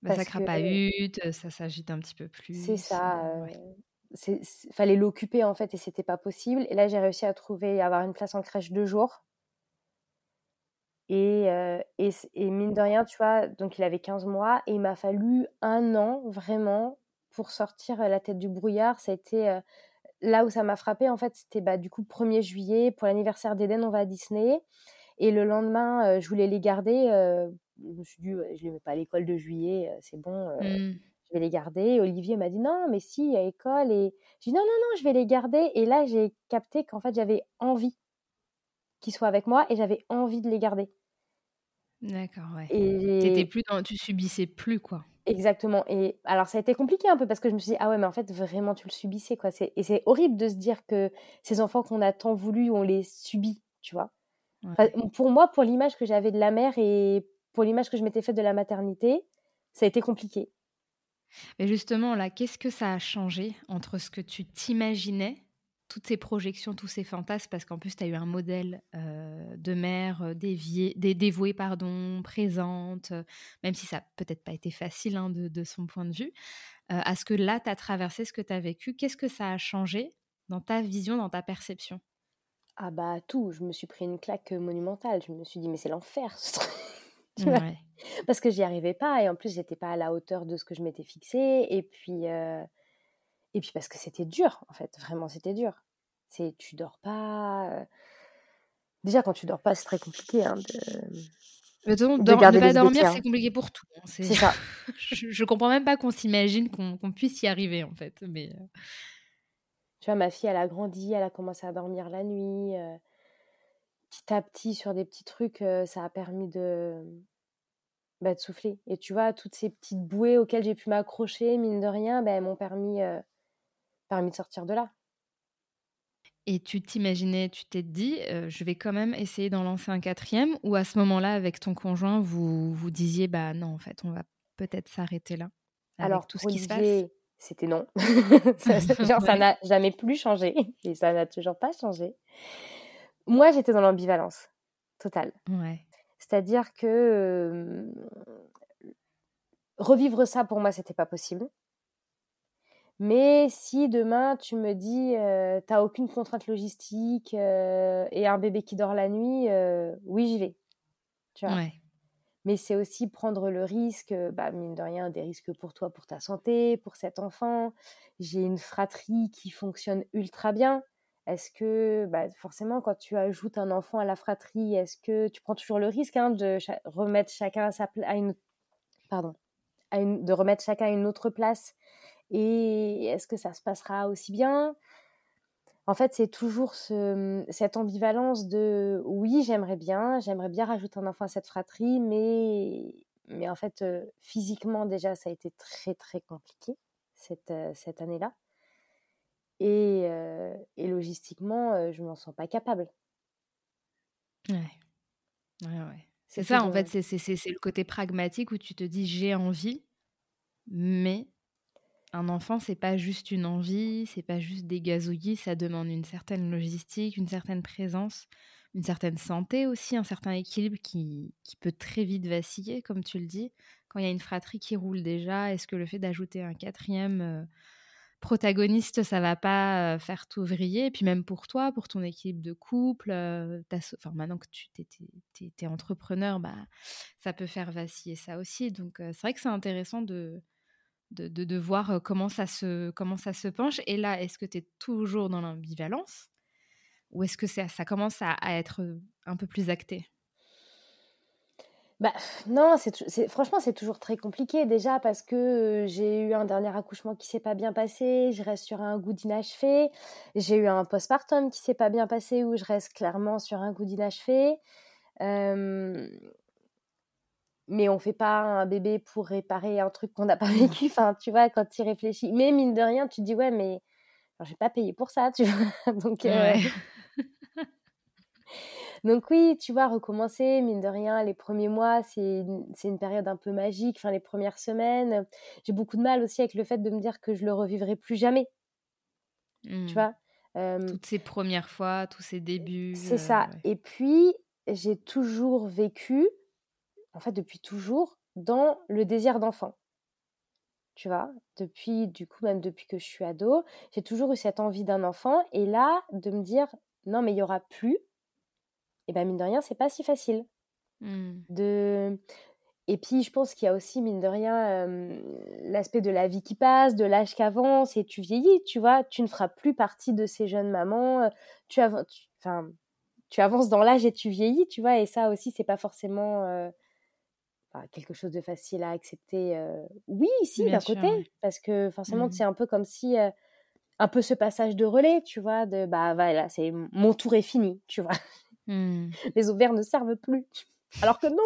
Bah, ça crapahute, ça s'agite un petit peu plus. C'est ça. Il fallait l'occuper en fait et c'était pas possible. Et là, j'ai réussi à trouver, avoir une place en crèche deux jours. Et, et, et, mine de rien, tu vois, donc il avait 15 mois et il m'a fallu un an vraiment pour sortir la tête du brouillard. Ça a été là où ça m'a frappé. En fait, c'était bah, du coup 1er juillet pour l'anniversaire d'Eden, on va à Disney. Et le lendemain, je voulais les garder. je me suis dit, je les mets pas à l'école de juillet, c'est bon, mmh. je vais les garder. Olivier m'a dit, non, mais si, a école. Et j'ai dit, non, non, non, je vais les garder. Et là, j'ai capté qu'en fait, j'avais envie qu'ils soient avec moi et j'avais envie de les garder. D'accord, ouais. Et plus dans, tu subissais plus quoi. Exactement. Et alors ça a été compliqué un peu parce que je me suis dit ah ouais mais en fait vraiment tu le subissais quoi. Et c'est horrible de se dire que ces enfants qu'on a tant voulu on les subit, tu vois? pour moi, pour l'image que j'avais de la mère et pour l'image que je m'étais faite de la maternité, ça a été compliqué. Mais justement là, qu'est-ce que ça a changé entre ce que tu t'imaginais toutes ces projections, tous ces fantasmes, parce qu'en plus, tu as eu un modèle euh, de mère euh, dévouée, pardon, présente, euh, même si ça n'a peut-être pas été facile hein, de, son point de vue, à ce que là, tu as traversé ce que tu as vécu. Qu'est-ce que ça a changé dans ta vision, dans ta perception? Ah bah tout, je me suis pris une claque monumentale. Je me suis dit, mais c'est l'enfer ce truc. Parce que j'y arrivais pas et en plus, j'étais pas à la hauteur de ce que je m'étais fixé. Et puis... Et puis parce que c'était dur, en fait, vraiment c'était dur. C'est tu dors pas, Déjà, quand tu dors pas, c'est très compliqué hein, de... de, garder ne pas dormir, c'est compliqué pour tout. Hein, c'est ça. je, je, comprends même pas qu'on s'imagine qu'on puisse y arriver, en fait. Mais... Tu vois, ma fille, elle a grandi, elle a commencé à dormir la nuit. petit à petit, sur des petits trucs, ça a permis de, bah, de souffler. Et tu vois, toutes ces petites bouées auxquelles j'ai pu m'accrocher, mine de rien, bah, elles m'ont permis, permis de sortir de là. Et tu t'imaginais, tu t'es dit, je vais quand même essayer d'en lancer un quatrième, ou à ce moment-là, avec ton conjoint, vous vous disiez, bah non, en fait, on va peut-être s'arrêter là. Alors, tout ce qui se passe? c'était non. ça, n'a jamais plus changé et ça n'a toujours pas changé. Moi, j'étais dans l'ambivalence totale. C'est-à-dire que revivre ça pour moi, c'était pas possible. Mais si demain tu me dis tu t'as aucune contrainte logistique et un bébé qui dort la nuit, oui j'y vais. Tu vois? Mais c'est aussi prendre le risque, bah, mine de rien, des risques pour toi, pour ta santé, pour cet enfant. J'ai une fratrie qui fonctionne ultra bien. Est-ce que, bah, forcément, quand tu ajoutes un enfant à la fratrie, est-ce que tu prends toujours le risque hein, de remettre chacun à sa à une, pardon, à une, de remettre chacun à une autre place? Et est-ce que ça se passera aussi bien? En fait, c'est toujours ce, cette ambivalence de oui, j'aimerais bien, j'aimerais bien rajouter un enfant à cette fratrie, mais, mais en fait, physiquement, déjà, ça a été très, très compliqué cette, cette année-là. Et, et, logistiquement, je ne m'en sens pas capable. Ouais. Ouais, ouais. C'est ça, en fait, c'est le côté pragmatique où tu te dis j'ai envie, mais un enfant, c'est pas juste une envie, c'est pas juste des gazouillis, ça demande une certaine logistique, une certaine présence, une certaine santé aussi, un certain équilibre qui, peut très vite vaciller, comme tu le dis. Quand il y a une fratrie qui roule déjà, est-ce que le fait d'ajouter un quatrième euh, protagoniste, ça va pas euh, faire tout vriller? Et puis même pour toi, pour ton équilibre de couple, euh, enfin, maintenant que tu es, entrepreneur, bah, ça peut faire vaciller ça aussi. Donc c'est vrai que c'est intéressant de de, de, voir comment ça, se, comment ça se penche. Et là, est-ce que tu es toujours dans l'ambivalence ou est-ce que ça, ça commence à, être un peu plus acté? Bah, non, c'est, franchement, c'est toujours très compliqué déjà parce que j'ai eu un dernier accouchement qui s'est pas bien passé, je reste sur un goût d'inachevé. J'ai eu un postpartum qui s'est pas bien passé où je reste clairement sur un goût d'inachevé. Mais on fait pas un bébé pour réparer un truc qu'on n'a pas vécu. Enfin, tu vois, quand tu y réfléchis. Mais mine de rien, tu te dis, ouais, mais je n'ai pas payé pour ça, tu vois. Donc, euh, Donc oui, tu vois, recommencer, mine de rien, les premiers mois, c'est une, période un peu magique. Enfin, les premières semaines, j'ai beaucoup de mal aussi avec le fait de me dire que je le revivrai plus jamais. Tu mmh. vois? Toutes ces premières fois, tous ces débuts. C'est ça. Et puis, j'ai toujours vécu en fait, depuis toujours, dans le désir d'enfant. Tu vois, depuis, du coup, même depuis que je suis ado, j'ai toujours eu cette envie d'un enfant. Et là, de me dire, non, mais il y aura plus, et eh ben mine de rien, c'est pas si facile. Mmh. De... Et puis, je pense qu'il y a aussi, mine de rien, l'aspect de la vie qui passe, de l'âge qu'avance, et tu vieillis, tu vois, tu ne feras plus partie de ces jeunes mamans, tu, enfin, tu avances dans l'âge et tu vieillis, tu vois, et ça aussi, c'est pas forcément quelque chose de facile à accepter. Oui, si, d'un côté, parce que forcément, mmh. c'est un peu comme si un peu ce passage de relais, tu vois, de bah voilà, c'est mon tour est fini, tu vois. Mmh. Les ovaires ne servent plus. Alors que non.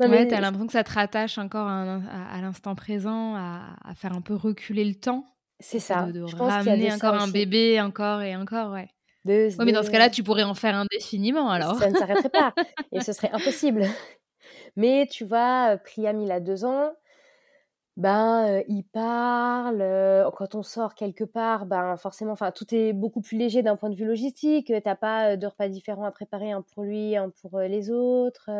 non ouais, t'as l'impression que ça te rattache encore à, l'instant présent, à, faire un peu reculer le temps. C'est ça. De, ramener encore un bébé, encore et encore, ouais. oui, mais dans ce cas-là, tu pourrais en faire indéfiniment alors. Ça ne s'arrêterait pas. et ce serait impossible. Mais tu vois, Priam, il a deux ans. Ben, il parle. quand on sort quelque part, ben forcément, enfin, tout est beaucoup plus léger d'un point de vue logistique. T'as pas de repas différents à préparer, un pour lui, un pour les autres.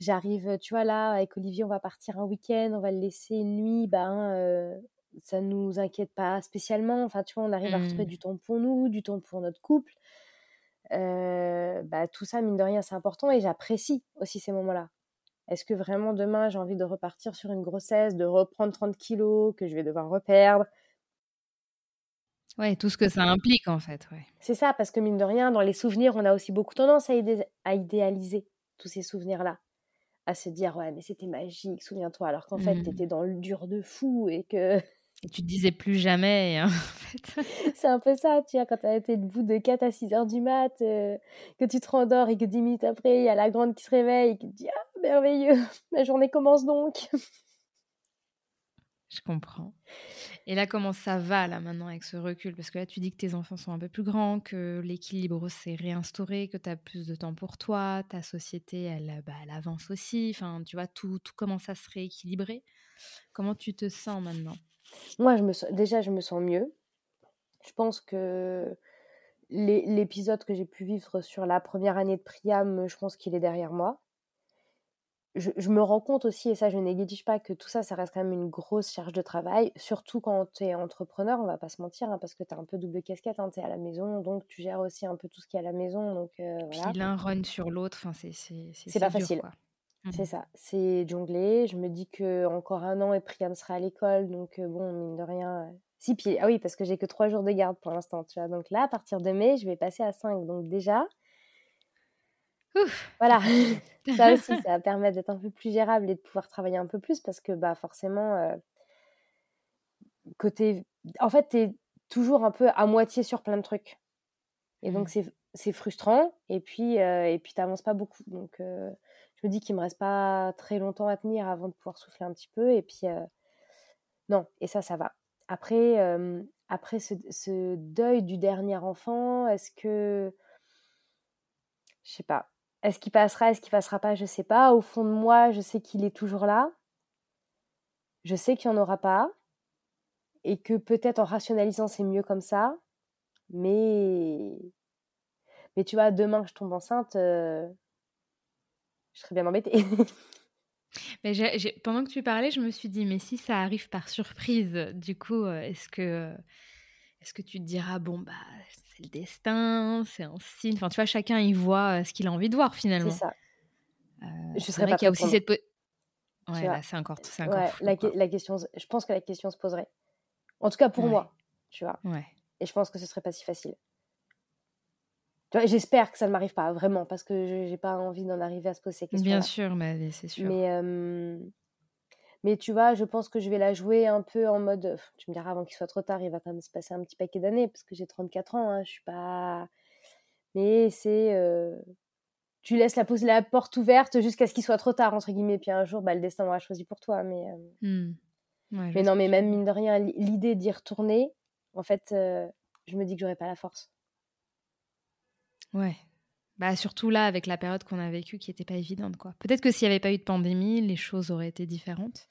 J'arrive, tu vois, là, avec Olivier, on va partir un week-end, on va le laisser une nuit. Ben, ça nous inquiète pas spécialement. Enfin, tu vois, on arrive à retrouver mmh. du temps pour nous, du temps pour notre couple. Euh, bah, tout ça, mine de rien, c'est important et j'apprécie aussi ces moments-là. Est-ce que vraiment demain, j'ai envie de repartir sur une grossesse, de reprendre 30 kilos que je vais devoir reperdre? Ouais, tout ce que ça implique en fait. Ouais. C'est ça, parce que mine de rien, dans les souvenirs, on a aussi beaucoup tendance à, à idéaliser tous ces souvenirs-là. À se dire, ouais, mais c'était magique, souviens-toi, alors qu'en fait, mmh. tu étais dans le dur de fou et que. Et tu te disais plus jamais, hein, en fait. c'est un peu ça, tu vois, quand tu as été debout de 4 à 6 heures du mat, euh, que tu te rendors et que 10 minutes après, il y a la grande qui se réveille et qui te dit Ah, merveilleux, ma journée commence donc. Je comprends. Et là, comment ça va là maintenant avec ce recul? Parce que là, tu dis que tes enfants sont un peu plus grands, que l'équilibre s'est réinstauré, que tu as plus de temps pour toi, ta société, elle, bah, elle avance aussi. Enfin, tu vois, tout, tout commence à se rééquilibrer. Comment tu te sens maintenant? Moi, je me déjà, je me sens mieux. Je pense que l'épisode que j'ai pu vivre sur la première année de Priam, je pense qu'il est derrière moi je, me rends compte aussi, et ça je néglige pas, que tout ça, ça reste quand même une grosse charge de travail, surtout quand tu es entrepreneur, on va pas se mentir, hein, parce que tu as un peu double casquette, hein, tu es à la maison, donc tu gères aussi un peu tout ce qui est à la maison. Donc, euh, Puis l'un run sur l'autre, c'est c'est pas facile. Mmh ça, c'est jongler. Je me dis que encore un an et Priam sera à l'école, donc bon, mine de rien. Six pieds. Ah oui, parce que j'ai que trois jours de garde pour l'instant, tu vois. Donc là, à partir de mai, je vais passer à cinq. Donc déjà, voilà, ça aussi, ça va permettre d'être un peu plus gérable et de pouvoir travailler un peu plus parce que bah, forcément, euh, côté... En fait, tu es toujours un peu à moitié sur plein de trucs. Et donc, mmh. c'est frustrant et puis euh, et puis t'avances pas beaucoup donc euh, je me dis qu'il me reste pas très longtemps à tenir avant de pouvoir souffler un petit peu et puis non et ça ça va après après ce, ce, deuil du dernier enfant est-ce que je sais pas est-ce qu'il passera, est-ce qu'il passera pas, je sais pas. Au fond de moi, je sais qu'il est toujours là. Je sais qu'il n'y en aura pas. Et que peut-être en rationalisant, c'est mieux comme ça. Mais. Mais tu vois, demain, je tombe enceinte, euh, je serais bien embêtée. mais pendant que tu parlais, je me suis dit, mais si ça arrive par surprise, du coup, euh, est-ce que, est-ce que tu te diras, bon, bah, c'est le destin, c'est un signe. Enfin, tu vois, chacun y voit euh, ce qu'il a envie de voir finalement. C'est ça. Euh, je serais pas qu'il y a aussi cette. Ouais, là, c'est encore, c'est encore la, la, question, je pense que la question se poserait. En tout cas pour moi, tu vois. Ouais. Et je pense que ce serait pas si facile. J'espère que ça ne m'arrive pas, vraiment, parce que je n'ai pas envie d'en arriver à se poser ces questions. Bien sûr, mais c'est sûr. Mais, mais tu vois, je pense que je vais la jouer un peu en mode. Tu me diras avant qu'il soit trop tard, il va quand même se passer un petit paquet d'années parce que j'ai 34 ans. Hein, je suis pas. Mais c'est. Euh, tu laisses la, la porte ouverte jusqu'à ce qu'il soit trop tard, entre guillemets. Puis un jour, bah, le destin aura choisi pour toi. Mais, euh, mmh. mais non, mais même mine de rien, l'idée d'y retourner, en fait, euh, je me dis que j'aurais pas la force. Ouais. Bah, surtout là, avec la période qu'on a vécue qui n'était pas évidente. quoi. Peut-être que s'il n'y avait pas eu de pandémie, les choses auraient été différentes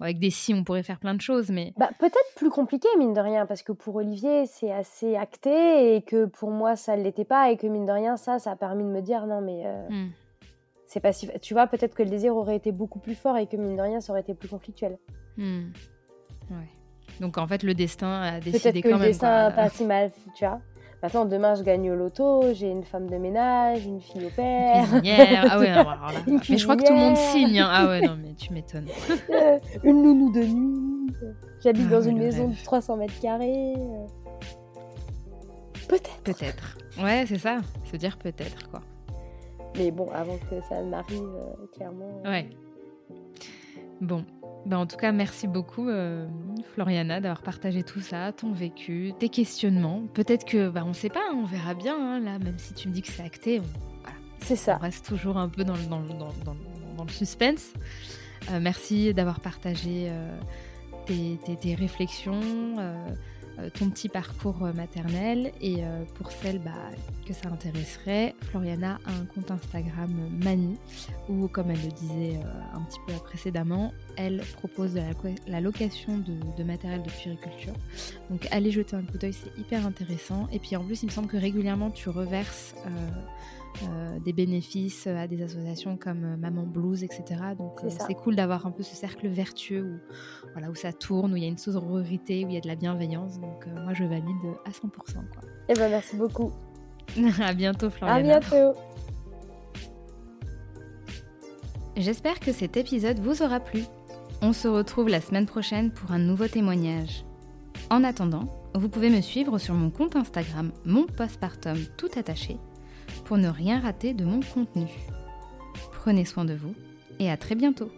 avec des si, on pourrait faire plein de choses, mais... Bah, peut-être plus compliqué, mine de rien, parce que pour Olivier, c'est assez acté, et que pour moi, ça ne l'était pas, et que mine de rien, ça, ça a permis de me dire, non, mais... Euh, hmm. C'est pas si... Tu vois, peut-être que le désir aurait été beaucoup plus fort, et que mine de rien, ça aurait été plus conflictuel. Hmm. Ouais. Donc, en fait, le destin a décidé quand même... Peut-être que le destin pas si mal, tu vois Maintenant, demain, je gagne au loto, j'ai une femme de ménage, une fille au père. ah ouais, alors là. mais je crois que tout le monde signe. Hein. Ah ouais, non, mais tu m'étonnes. une nounou de nuit. J'habite ah dans une maison de 300 mètres carrés. Peut-être. Peut-être. Ouais, c'est ça. Se dire peut-être, quoi. Mais bon, avant que ça n'arrive, euh, clairement. Euh, ouais. Bon, ben, en tout cas, merci beaucoup, euh, Floriana, d'avoir partagé tout ça, ton vécu, tes questionnements. Peut-être que, ben, on ne sait pas, hein, on verra bien, hein, là, même si tu me dis que c'est acté. C'est ça. On reste toujours un peu dans, dans, dans, dans le suspense. Euh, merci d'avoir partagé euh, tes, tes, tes, réflexions ton petit parcours euh, maternel. Et euh, pour celles bah, que ça intéresserait, Floriana a un compte Instagram Mani, où, comme elle le disait un petit peu précédemment, elle propose la, location de, matériel de puriculture. Donc allez jeter un coup d'œil, c'est hyper intéressant. Et puis en plus, il me semble que régulièrement tu reverses euh, des bénéfices à des associations comme euh, Maman Blues, etc. Donc euh, c'est cool d'avoir un peu ce cercle vertueux où, voilà, où ça tourne, où il y a une sororité, où il y a de la bienveillance. Donc moi je valide à 100%. Quoi. Eh ben merci beaucoup. à bientôt Floriana. À bientôt. J'espère que cet épisode vous aura plu. On se retrouve la semaine prochaine pour un nouveau témoignage. En attendant, Vous pouvez me suivre sur mon compte Instagram, mon postpartum tout attaché, pour ne rien rater de mon contenu. Prenez soin de vous et à très bientôt